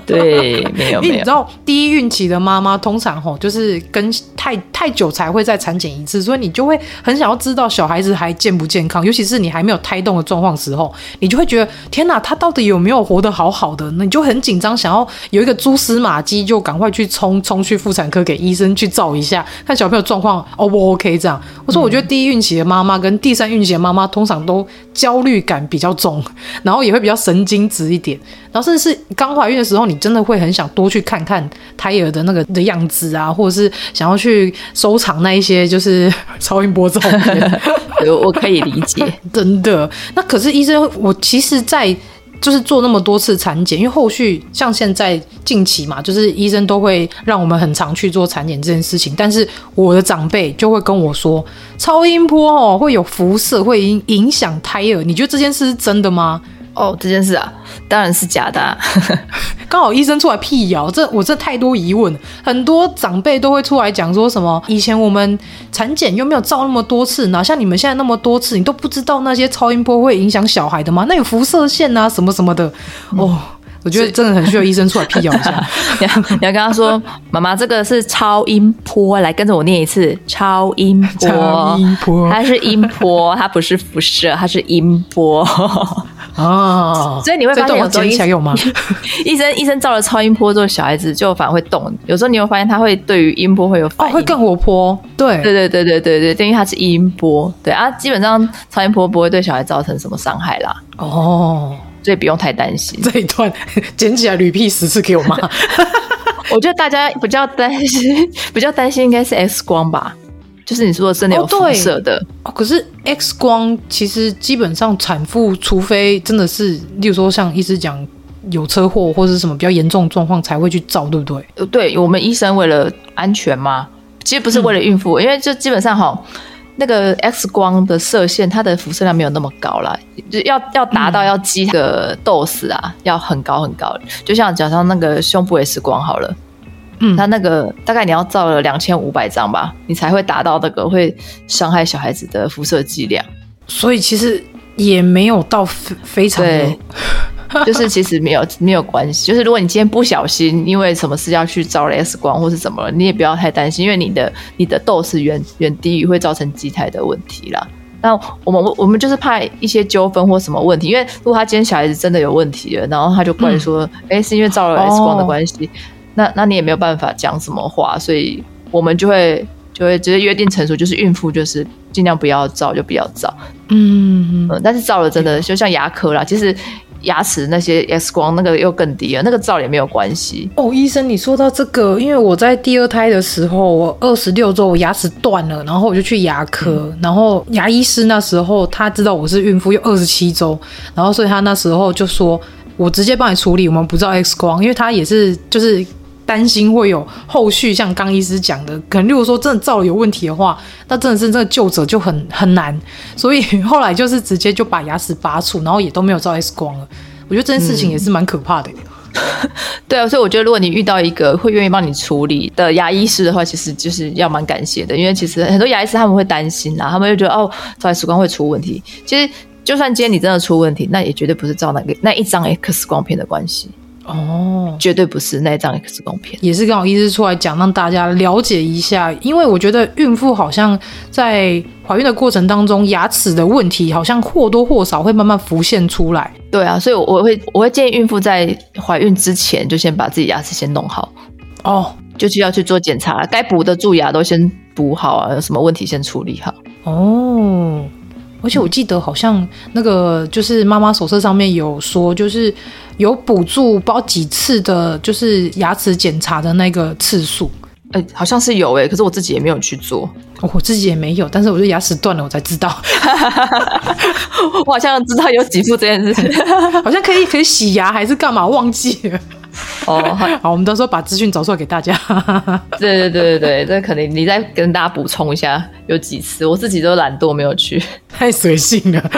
对，没有。因为你知道，第一孕期的妈妈通常吼，就是跟太太久才会再产检一次，所以你就会很想要知道小孩子还健不健康，尤其是你还没有胎动的状况时候，你就会觉得天哪，他到底有没有活得好好的？那你就很紧张，想要有一个蛛丝马迹，就赶快去冲冲去妇产科给医生去照一下，看小朋友状况 O 不 OK 这样。我说，我觉得第一孕期的妈妈跟第三孕期的妈妈通常都焦虑感比较重。然后也会比较神经质一点，然后甚至是刚怀孕的时候，你真的会很想多去看看胎儿的那个的样子啊，或者是想要去收藏那一些就是 超音波照片，我可以理解，真的。那可是医生，我其实，在就是做那么多次产检，因为后续像现在近期嘛，就是医生都会让我们很常去做产检这件事情，但是我的长辈就会跟我说，超音波哦会有辐射，会影影响胎儿，你觉得这件事是真的吗？哦，这件事啊，当然是假的啊。刚好医生出来辟谣，这我这太多疑问，很多长辈都会出来讲说什么，以前我们产检又没有照那么多次，哪像你们现在那么多次，你都不知道那些超音波会影响小孩的吗？那有辐射线啊，什么什么的。哦，我觉得真的很需要医生出来辟谣一下。你要你要跟他说，妈妈，这个是超音波，来跟着我念一次，超音波，超音波，它是音波，它不是辐射，它是音波。哦，所以你会发现有时候医生有吗？医生医生照了超音波之后，小孩子就反而会动。有时候你会发现他会对于音波会有反应，哦，会更活泼。对对对对对对对，因为它是音波。对啊，基本上超音波不会对小孩造成什么伤害啦。哦，所以不用太担心。这一段剪起来，捋屁十次给我妈。我觉得大家比较担心，比较担心应该是 X 光吧。就是你说的真的有辐射的。哦，可是 X 光其实基本上产妇，除非真的是，例如说像医师讲有车祸或者是什么比较严重状况才会去照，对不对？呃，对，我们医生为了安全嘛，其实不是为了孕妇，嗯、因为就基本上哈，那个 X 光的射线它的辐射量没有那么高啦，就要要达到要击个 dose 啊，嗯、要很高很高，就像假设那个胸部 X 光好了。嗯，它那个大概你要照了两千五百张吧，你才会达到那个会伤害小孩子的辐射剂量。所以其实也没有到非非常对，就是其实没有没有关系。就是如果你今天不小心因为什么事要去照了 X 光或是怎么了，你也不要太担心，因为你的你的 dose 是远远低于会造成畸胎的问题啦。那我们我们就是怕一些纠纷或什么问题，因为如果他今天小孩子真的有问题了，然后他就怪说，哎、嗯，是因为照了 X 光的关系。哦那那你也没有办法讲什么话，所以我们就会就会直接约定成熟，就是孕妇就是尽量不要照就不要照，嗯嗯，但是照了真的就像牙科啦，其实牙齿那些 X 光那个又更低了，那个照也没有关系。哦，医生，你说到这个，因为我在第二胎的时候，我二十六周我牙齿断了，然后我就去牙科，嗯、然后牙医师那时候他知道我是孕妇，又二十七周，然后所以他那时候就说，我直接帮你处理，我们不照 X 光，因为他也是就是。担心会有后续，像刚医师讲的，可能如果说真的照了有问题的话，那真的是这个救者就很很难。所以后来就是直接就把牙齿拔除，然后也都没有照 X 光了。我觉得这件事情也是蛮可怕的。嗯、对啊，所以我觉得如果你遇到一个会愿意帮你处理的牙医师的话，其实就是要蛮感谢的，因为其实很多牙医师他们会担心啊，他们就觉得哦，照 X 光会出问题。其实就算今天你真的出问题，那也绝对不是照那个那一张 X 光片的关系。哦，绝对不是那一张 X 光片，也是刚好医师出来讲，让大家了解一下。因为我觉得孕妇好像在怀孕的过程当中，牙齿的问题好像或多或少会慢慢浮现出来。对啊，所以我会我会建议孕妇在怀孕之前就先把自己牙齿先弄好。哦，就是要去做检查，该补的蛀牙都先补好啊，有什么问题先处理好。哦。而且我记得好像那个就是妈妈手册上面有说，就是有补助包几次的，就是牙齿检查的那个次数。哎、欸，好像是有哎、欸，可是我自己也没有去做。哦，我自己也没有，但是我就牙齿断了，我才知道。我好像知道有几副这件事情，好像可以可以洗牙还是干嘛，忘记了。哦，好，我们到时候把资讯找出来给大家。对对对对对，这可能你再跟大家补充一下，有几次我自己都懒惰没有去，太随性了，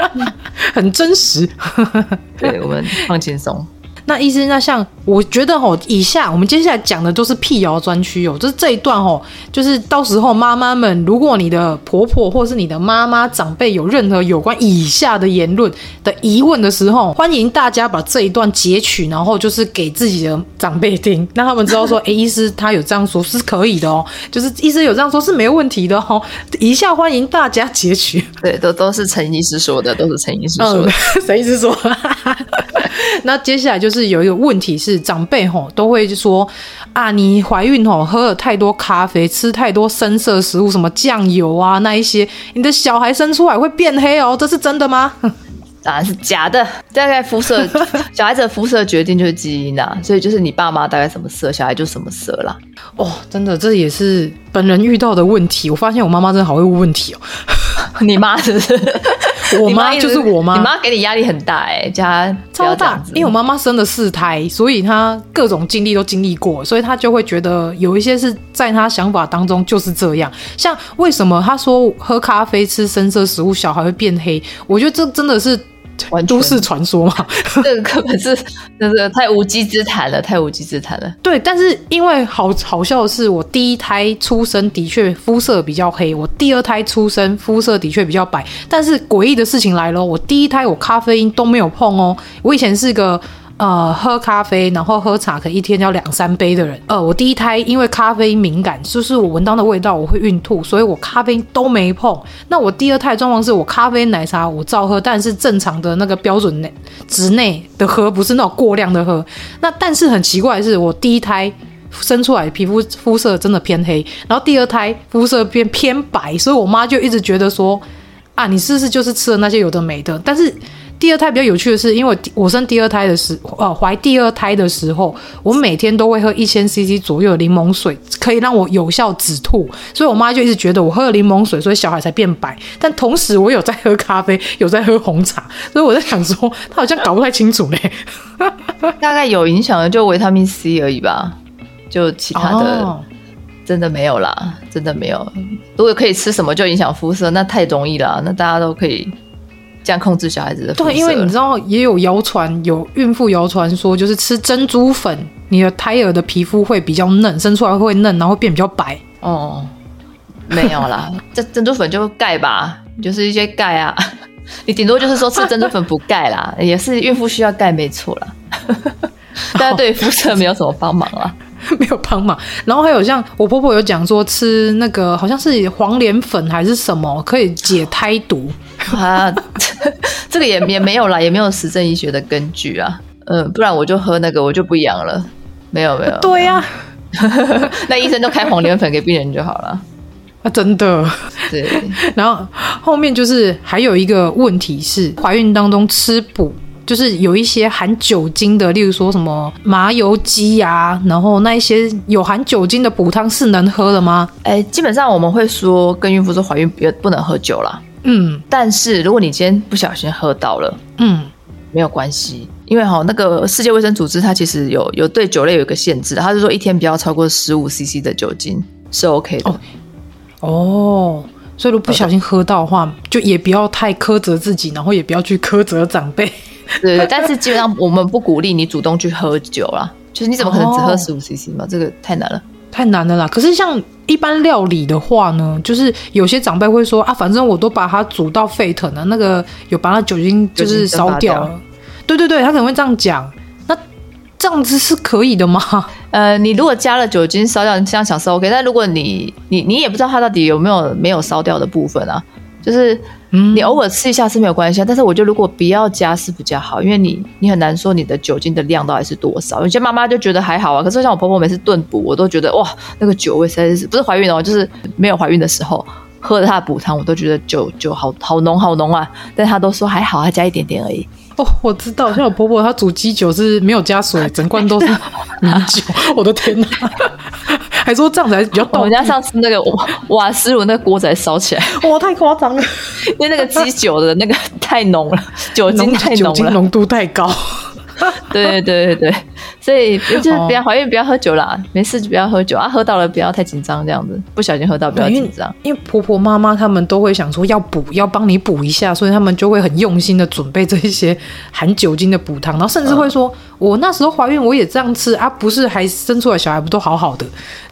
很真实。对，我们放轻松。那医生，那像我觉得吼，以下我们接下来讲的都是辟谣专区哦，就是这一段吼，就是到时候妈妈们，如果你的婆婆或是你的妈妈长辈有任何有关以下的言论的疑问的时候，欢迎大家把这一段截取，然后就是给自己的长辈听，让他们知道说，哎、欸，医师他有这样说，是可以的哦，就是医师有这样说，是没有问题的哦。以下欢迎大家截取，对，都都是陈医师说的，都是陈医师说的，陈、嗯、医师说。那接下来就是有一个问题是，长辈吼都会说啊，你怀孕吼喝了太多咖啡，吃太多深色食物，什么酱油啊那一些，你的小孩生出来会变黑哦，这是真的吗？当然是假的。大概肤色，小孩子的肤色决定就是基因啊，所以就是你爸妈大概什么色，小孩就什么色啦。哦，真的，这也是本人遇到的问题。我发现我妈妈真的好会问问题哦。你妈是不是？我妈就是我妈，你妈给你压力很大哎、欸，家超大，因为我妈妈生了四胎，所以她各种经历都经历过，所以她就会觉得有一些是在她想法当中就是这样。像为什么她说喝咖啡、吃深色食物，小孩会变黑？我觉得这真的是。都市传说嘛，这个根本是真的太无稽之谈了，太无稽之谈了。对，但是因为好好笑的是，我第一胎出生的确肤色比较黑，我第二胎出生肤色的确比较白。但是诡异的事情来了，我第一胎我咖啡因都没有碰哦，我以前是个。呃，喝咖啡，然后喝茶，可以一天要两三杯的人。呃，我第一胎因为咖啡敏感，就是我闻到的味道我会孕吐，所以我咖啡都没碰。那我第二胎状况是我咖啡奶茶我照喝，但是正常的那个标准内值内的喝，不是那种过量的喝。那但是很奇怪的是，我第一胎生出来皮肤肤色真的偏黑，然后第二胎肤色变偏白，所以我妈就一直觉得说，啊，你是不是就是吃了那些有的没的？但是。第二胎比较有趣的是，因为我生第二胎的时，呃，怀第二胎的时候，我每天都会喝一千 CC 左右的柠檬水，可以让我有效止吐。所以我妈就一直觉得我喝了柠檬水，所以小孩才变白。但同时我有在喝咖啡，有在喝红茶，所以我在想说，她好像搞不太清楚嘞。大概有影响的就维他命 C 而已吧，就其他的真的没有啦，真的没有。如果可以吃什么就影响肤色，那太容易了，那大家都可以。这样控制小孩子的。对，因为你知道也有谣传，有孕妇谣传说，就是吃珍珠粉，你的胎儿的皮肤会比较嫩，生出来会嫩，然后变比较白。哦，没有啦，这珍珠粉就钙吧，就是一些钙啊。你顶多就是说吃珍珠粉补钙啦，也是孕妇需要钙，没错啦。但是对肤色没有什么帮忙啦。没有帮忙，然后还有像我婆婆有讲说吃那个好像是黄连粉还是什么可以解胎毒。啊，这个也也没有啦，也没有实证医学的根据啊，嗯，不然我就喝那个我就不养了，没有没有，对呀、啊，那医生就开黄连粉给病人就好了。啊，真的，对，然后后面就是还有一个问题是怀孕当中吃补。就是有一些含酒精的，例如说什么麻油鸡呀，然后那一些有含酒精的补汤是能喝的吗？哎，基本上我们会说跟孕妇说怀孕别不能喝酒啦。嗯，但是如果你今天不小心喝到了，嗯，没有关系，因为哈那个世界卫生组织它其实有有对酒类有一个限制，它是说一天不要超过十五 CC 的酒精是 OK 的。哦，哦，所以如果不小心喝到的话，就也不要太苛责自己，然后也不要去苛责长辈。对对，但是基本上我们不鼓励你主动去喝酒啦，就是你怎么可能只喝十五 CC 嘛？这个太难了。太难了啦！可是像一般料理的话呢，就是有些长辈会说啊，反正我都把它煮到沸腾了，那个有把它酒精就是烧掉了。对对对，他可能会这样讲。那这样子是可以的吗？呃，你如果加了酒精烧掉，你这样想是 OK，但如果你你你也不知道它到底有没有没有烧掉的部分啊，就是。嗯，你偶尔吃一下是没有关系，但是我觉得如果不要加是比较好，因为你你很难说你的酒精的量到底是多少。有些妈妈就觉得还好啊，可是像我婆婆每次炖补，我都觉得哇，那个酒味实在是不是怀孕哦，就是没有怀孕的时候喝了她的补汤，我都觉得酒酒好好浓好浓啊。但她都说还好，她加一点点而已。哦，我知道，像我婆婆她煮鸡酒是没有加水，整罐都是米酒。我的天哪！还说这样子还比较冻。我们家上次那个瓦斯炉那个锅子还烧起来，哇，太夸张了！因为那个鸡酒的那个太浓了，酒精太浓了，酒精浓度太高。对对对对对，所以就是不要怀孕不要喝酒啦，哦、没事就不要喝酒啊，喝到了不要太紧张，这样子不小心喝到不要紧张。因为婆婆妈妈他们都会想说要补，要帮你补一下，所以他们就会很用心的准备这一些含酒精的补汤，然后甚至会说、嗯、我那时候怀孕我也这样吃啊，不是还生出来小孩不都好好的，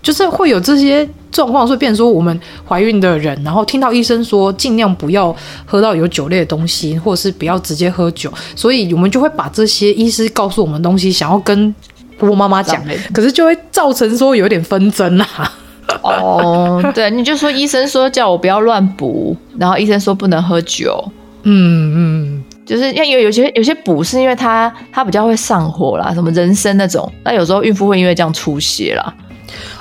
就是会有这些。状况，所以变成说我们怀孕的人，然后听到医生说尽量不要喝到有酒类的东西，或者是不要直接喝酒，所以我们就会把这些医师告诉我们的东西，想要跟婆婆妈妈讲，可是就会造成说有点纷争啊。哦，对，你就说医生说叫我不要乱补，然后医生说不能喝酒，嗯嗯，就是因为有有些有些补是因为它它比较会上火啦，什么人参那种，那有时候孕妇会因为这样出血啦。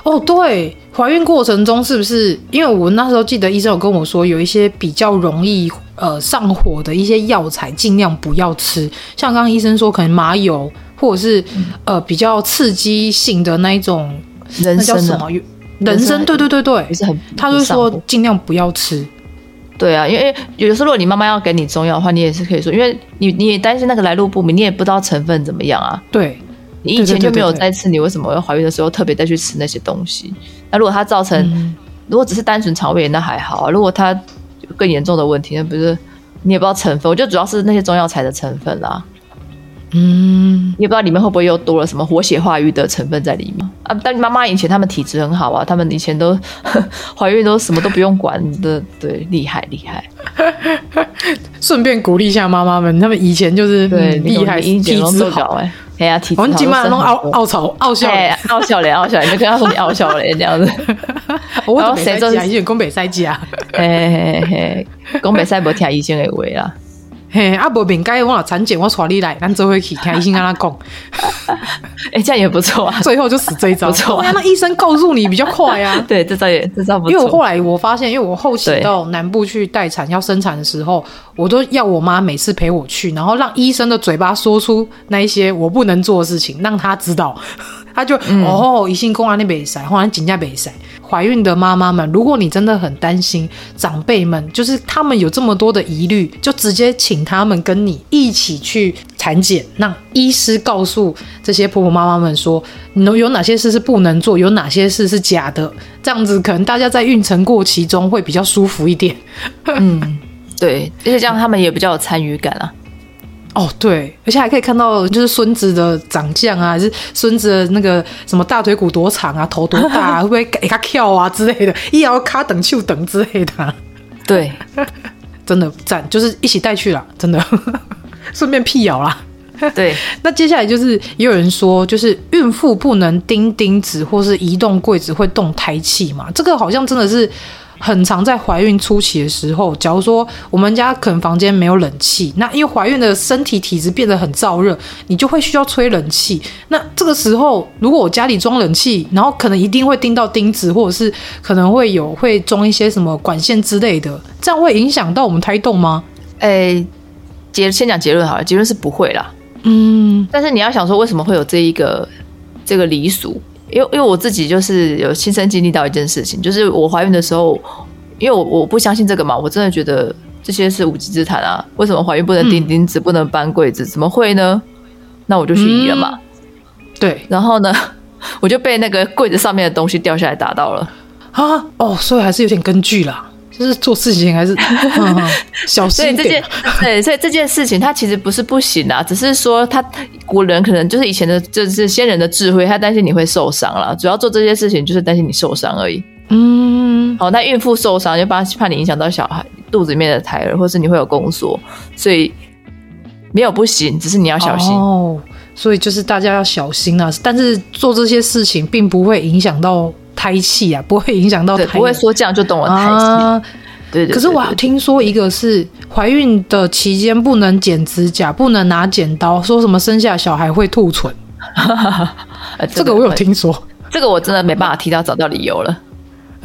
哦，对，怀孕过程中是不是？因为我那时候记得医生有跟我说，有一些比较容易呃上火的一些药材，尽量不要吃。像刚刚医生说，可能麻油或者是、嗯、呃比较刺激性的那一种，人参什么？人参，对对对对，也是很。他就说尽量不要吃。对啊，因为有的时候如果你妈妈要给你中药的话，你也是可以说，因为你你也担心那个来路不明，你也不知道成分怎么样啊。对。你以前就没有在吃，你为什么要怀孕的时候特别再去吃那些东西？那如果它造成，嗯、如果只是单纯肠胃炎，那还好啊。如果它有更严重的问题，那不是你也不知道成分。我觉得主要是那些中药材的成分啦。嗯，你也不知道里面会不会又多了什么活血化瘀的成分在里面啊？但妈妈以前他们体质很好啊，他们以前都 怀孕都什么都不用管的，对，厉害厉害。顺便鼓励一下妈妈们，他们以前就是对厉害，体质好哎。哎呀，体质好。我们今晚弄傲傲潮傲笑脸，傲笑脸，傲笑脸，你就跟他说你 傲笑脸这样子。我谁知道医院公北赛季啊？嘿嘿嘿，宫北赛不听医生的话啦。嘿，啊无病改，我若产检，我带你来，咱做伙去听医生跟他讲。哎，这样也不错啊。最后就死这一招，不错啊。那医生告诉你比较快啊。对，这招也这招不错。因为我后来我发现，因为我后期到南部去待产要生产的时候，我都要我妈每次陪我去，然后让医生的嘴巴说出那一些我不能做的事情，让他知道。他就、嗯、哦，疑心公安那边塞，后来紧接北塞。怀孕的妈妈们，如果你真的很担心长辈们，就是他们有这么多的疑虑，就直接请他们跟你一起去产检，让医师告诉这些婆婆妈妈们说，有有哪些事是不能做，有哪些事是假的，这样子可能大家在孕程过程中会比较舒服一点。嗯，对，而且这样他们也比较有参与感啊。哦，对，而且还可以看到，就是孙子的长相啊，还是孙子的那个什么大腿骨多长啊，头多大啊，会不会给他跳啊之类的，一摇卡等秀等之类的。对，真的赞，就是一起带去了，真的，顺便辟谣啦。对，那接下来就是也有人说，就是孕妇不能钉钉子或是移动柜子会动胎气嘛，这个好像真的是。很常在怀孕初期的时候，假如说我们家可能房间没有冷气，那因为怀孕的身体体质变得很燥热，你就会需要吹冷气。那这个时候，如果我家里装冷气，然后可能一定会钉到钉子，或者是可能会有会装一些什么管线之类的，这样会影响到我们胎动吗？诶，结先讲结论好了，结论是不会啦。嗯，但是你要想说，为什么会有这一个这个习俗？因为因为我自己就是有亲身经历到一件事情，就是我怀孕的时候，因为我我不相信这个嘛，我真的觉得这些是无稽之谈啊。为什么怀孕不能钉钉子，嗯、不能搬柜子？怎么会呢？那我就去医院嘛。嗯、对，然后呢，我就被那个柜子上面的东西掉下来打到了啊！哦，所以还是有点根据啦。就是做事情还是 小心点。对，所以这件事情它其实不是不行啊，只是说他古人可能就是以前的，就是先人的智慧，他担心你会受伤啦。主要做这些事情就是担心你受伤而已。嗯，好，那孕妇受伤就怕怕你影响到小孩肚子里面的胎儿，或是你会有宫缩，所以没有不行，只是你要小心哦。所以就是大家要小心啊，但是做这些事情并不会影响到。胎气啊，不会影响到胎，不会说这样就懂了胎气。啊、对，对，对，对，可是我还听说一个是怀孕的期间不能剪指甲，不能拿剪刀，说什么生下小孩会吐唇。这个我有听说，这个我真的没办法替他找到理由了。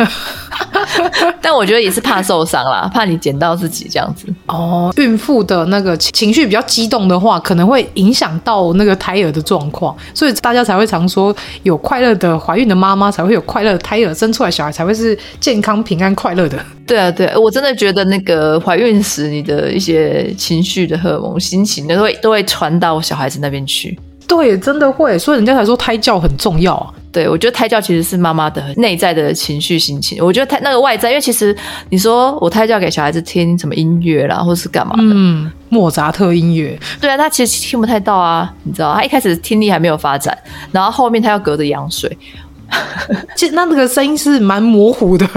但我觉得也是怕受伤啦，怕你剪到自己这样子。哦，孕妇的那个情绪比较激动的话，可能会影响到那个胎儿的状况，所以大家才会常说，有快乐的怀孕的妈妈才会有快乐的胎儿，生出来小孩才会是健康、平安、快乐的。对啊，对，我真的觉得那个怀孕时你的一些情绪的荷尔蒙、心情都会都会传到小孩子那边去。对，真的会，所以人家才说胎教很重要啊。对，我觉得胎教其实是妈妈的内在的情绪心情。我觉得胎那个外在，因为其实你说我胎教给小孩子听什么音乐啦，或是干嘛的？嗯，莫扎特音乐。对啊，他其实听不太到啊，你知道，他一开始听力还没有发展，然后后面他要隔着羊水，其实那那个声音是蛮模糊的。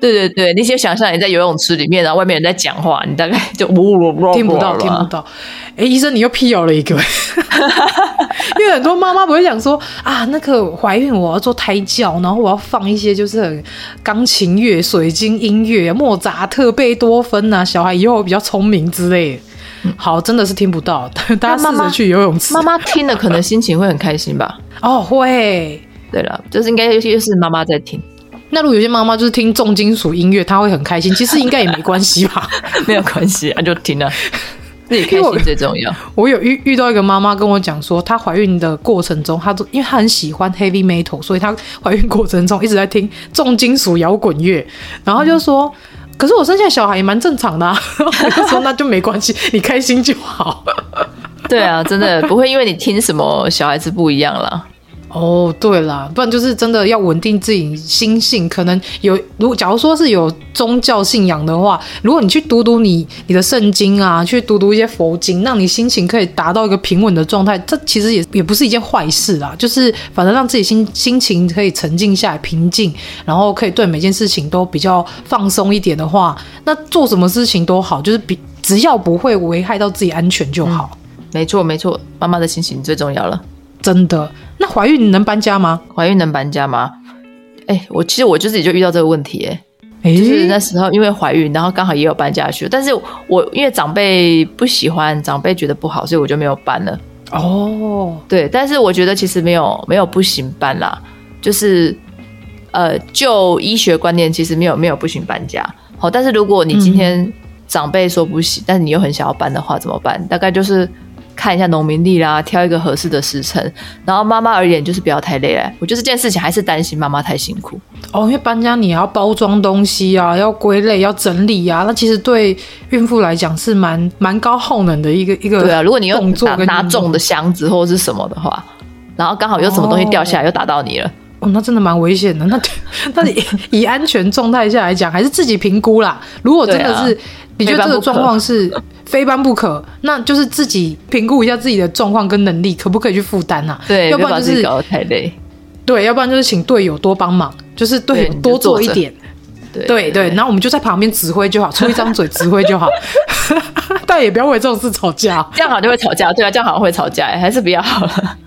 对 对对，你先想象你在游泳池里面，然后外面人在讲话，你大概就听不到，听不到。哎，医生，你又辟谣了一个。因为很多妈妈不会想说啊，那个怀孕我要做胎教，然后我要放一些就是很钢琴乐、水晶音乐、莫扎特、贝多芬啊，小孩以后比较聪明之类的。好，真的是听不到，大家试着去游泳池。妈妈听了可能心情会很开心吧？哦，会。对了，就是应该尤其是妈妈在听。那如果有些妈妈就是听重金属音乐，她会很开心，其实应该也没关系吧？没有关系啊，就听了。自己开心最重要。我，我有遇遇到一个妈妈跟我讲说，她怀孕的过程中，她都因为她很喜欢 heavy metal，所以她怀孕过程中一直在听重金属摇滚乐，然后就说：“嗯、可是我生下小孩也蛮正常的、啊。”我就说：“那就没关系，你开心就好。”对啊，真的不会因为你听什么小孩子不一样了。哦，对啦，不然就是真的要稳定自己心性。可能有，如假如说是有宗教信仰的话，如果你去读读你你的圣经啊，去读读一些佛经，让你心情可以达到一个平稳的状态，这其实也也不是一件坏事啦。就是反正让自己心心情可以沉静下来，平静，然后可以对每件事情都比较放松一点的话，那做什么事情都好，就是比只要不会危害到自己安全就好。嗯，没错，没错，妈妈的心情最重要了。真的？那怀孕能搬家吗？怀孕能搬家吗？哎、欸，我其实我就自己就遇到这个问题、欸，哎，就是那时候因为怀孕，然后刚好也有搬家去，但是我因为长辈不喜欢，长辈觉得不好，所以我就没有搬了。哦，对，但是我觉得其实没有没有不行搬啦，就是呃，就医学观念其实没有没有不行搬家。好，但是如果你今天长辈说不行，嗯、但是你又很想要搬的话，怎么办？大概就是。看一下农民历啦，挑一个合适的时辰。然后妈妈而言就是不要太累了。我觉得这件事情还是担心妈妈太辛苦哦，因为搬家你要包装东西啊，要归类，要整理啊。那其实对孕妇来讲是蛮蛮高耗能的一个一个。对啊，如果你又拿拿重的箱子或者是什么的话，然后刚好有什么东西掉下来又打到你了，哦，那真的蛮危险的。那 那你以安全状态下来讲，还是自己评估啦。如果真的是。你觉得这个状况是非搬不可，那就是自己评估一下自己的状况跟能力，可不可以去负担啊？对，要不然就是搞得太累。对，要不然就是请队友多帮忙，就是队友多做一点。对对，对，然后我们就在旁边指挥就好，出一张嘴指挥就好。但也不要为这种事吵架，这样好像就会吵架。对啊，这样好像会吵架，还是不要好了。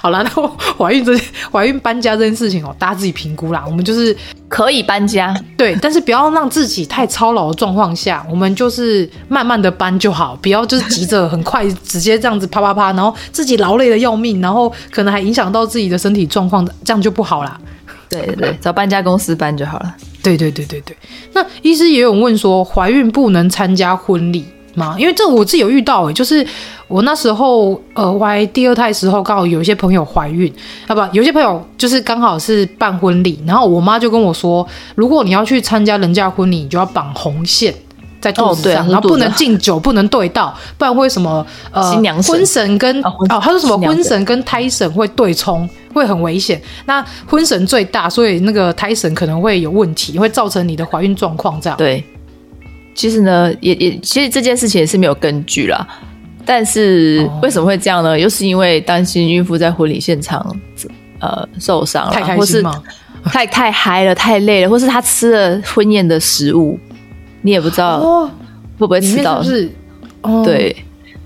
好了，那怀孕这怀孕搬家这件事情哦，大家自己评估啦。我们就是可以搬家，对，但是不要让自己太操劳的状况下，我们就是慢慢的搬就好，不要就是急着很快直接这样子啪啪啪，然后自己劳累的要命，然后可能还影响到自己的身体状况，这样就不好啦。对对对，找搬家公司搬就好了。对对对对对。那医师也有问说，怀孕不能参加婚礼吗？因为这我自己有遇到诶、欸，就是我那时候呃怀第二胎时候，刚好有一些朋友怀孕，啊不，有些朋友就是刚好是办婚礼，然后我妈就跟我说，如果你要去参加人家婚礼，你就要绑红线。在肚子上，哦、然后不能敬酒，不能对到，不然会什么呃，新娘婚神跟哦，哦，他说什么婚神跟胎神会对冲，会很危险。那婚神最大，所以那个胎神可能会有问题，会造成你的怀孕状况这样。对，其实呢，也也其实这件事情也是没有根据啦。但是为什么会这样呢？又是因为担心孕妇在婚礼现场呃受伤了，太开心吗？太太嗨了，太累了，或是她吃了婚宴的食物。你也不知道会不会吃到，是，是，哦，对，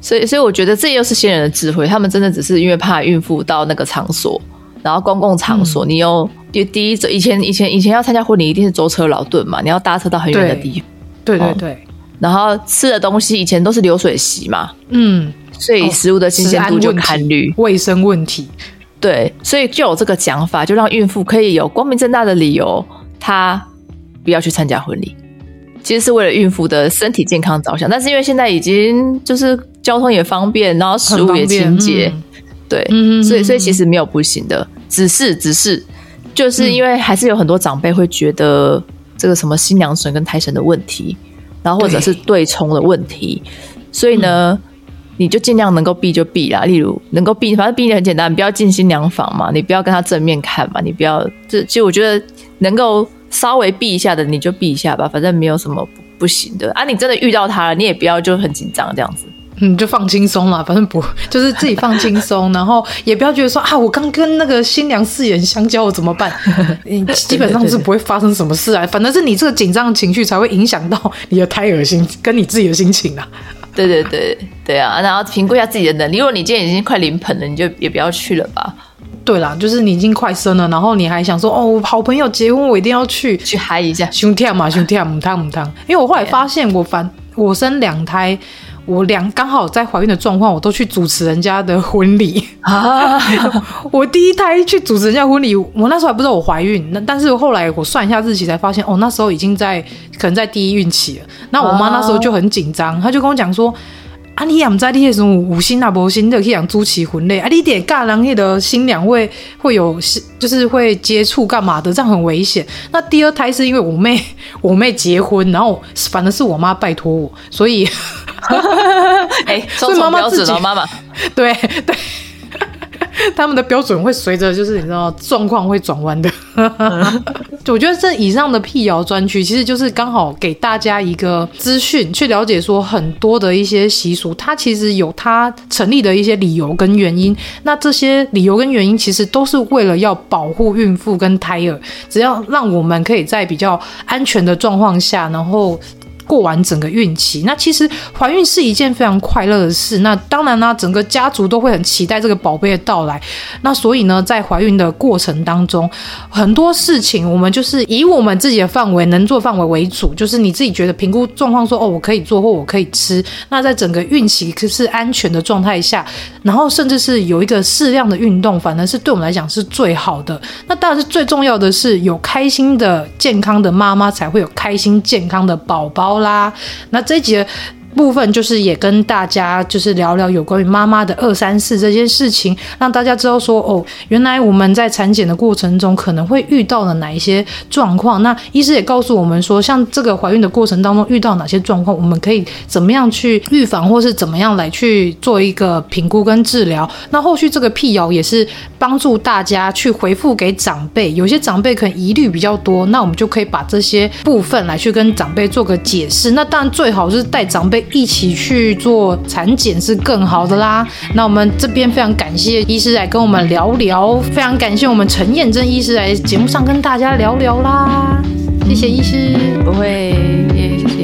所以所以我觉得这又是先人的智慧，他们真的只是因为怕孕妇到那个场所，然后公共场所，嗯、你又第第一以前以前以前要参加婚礼一定是舟车劳顿嘛，你要搭车到很远的地方，对对对，然后吃的东西以前都是流水席嘛，嗯，所以食物的新鲜度就堪虑，卫生问题，对，所以就有这个讲法，就让孕妇可以有光明正大的理由，她不要去参加婚礼。其实是为了孕妇的身体健康着想，但是因为现在已经就是交通也方便，然后食物也清洁，嗯、对，嗯、所以所以其实没有不行的，只是只是就是因为还是有很多长辈会觉得这个什么新娘神跟胎神的问题，然后或者是对冲的问题，所以呢，嗯、你就尽量能够避就避啦，例如能够避，反正避的很简单，你不要进新娘房嘛，你不要跟他正面看嘛，你不要，这其实我觉得能够。稍微避一下的你就避一下吧，反正没有什么不，不行的啊。你真的遇到他了，你也不要就很紧张这样子，嗯，就放轻松了，反正不就是自己放轻松，然后也不要觉得说啊，我刚跟那个新娘四眼相交，我怎么办？你基本上是不会发生什么事啊，反正是你这个紧张的情绪才会影响到你的胎儿心跟你自己的心情啊。对对对对啊，然后评估一下自己的能力。如果你今天已经快临盆了，你就也不要去了吧。对啦，就是你已经快生了，然后你还想说哦，好朋友结婚，我一定要去去嗨一下，胸跳嘛，胸跳，母汤母汤。因为我后来发现，我反我生两胎，我两刚好在怀孕的状况，我都去主持人家的婚礼啊。我第一胎去主持人家婚礼，我那时候还不知道我怀孕，那但是后来我算一下日期才发现，哦，那时候已经在可能在第一孕期了。那我妈那时候就很紧张，她就跟我讲说。啊，你也不知道你那种有心啊，无心的去养主持婚类啊，你点嫁人那的新娘会会有，就是会接触干嘛的，这样很危险。那第二胎是因为我妹我妹结婚，然后反正是我妈拜托我，所以，哎、欸，所以妈妈自己妈妈对 对。他们的标准会随着，就是你知道状况会转弯的。我觉得这以上的辟谣专区，其实就是刚好给大家一个资讯，去了解说很多的一些习俗，它其实有它成立的一些理由跟原因。那这些理由跟原因，其实都是为了要保护孕妇跟胎儿，只要让我们可以在比较安全的状况下，然后。过完整个孕期，那其实怀孕是一件非常快乐的事。那当然呢，整个家族都会很期待这个宝贝的到来。那所以呢，在怀孕的过程当中，很多事情我们就是以我们自己的范围能做范围为主，就是你自己觉得评估状况说哦，我可以做或我可以吃。那在整个孕期可是安全的状态下，然后甚至是有一个适量的运动，反而是对我们来讲是最好的。那当然是最重要的是有开心的健康的妈妈才会有开心健康的宝宝。啦，那这一集部分就是也跟大家就是聊聊有关于妈妈的二三事这件事情，让大家知道说哦，原来我们在产检的过程中可能会遇到了哪一些状况。那医师也告诉我们说，像这个怀孕的过程当中遇到哪些状况，我们可以怎么样去预防，或是怎么样来去做一个评估跟治疗。那后续这个辟谣也是帮助大家去回复给长辈，有些长辈可能疑虑比较多，那我们就可以把这些部分来去跟长辈做个解释。那当然最好是带长辈。一起去做产检是更好的啦。那我们这边非常感谢医师来跟我们聊聊，非常感谢我们陈彦真医师来节目上跟大家聊聊啦。谢谢医师，不会。谢谢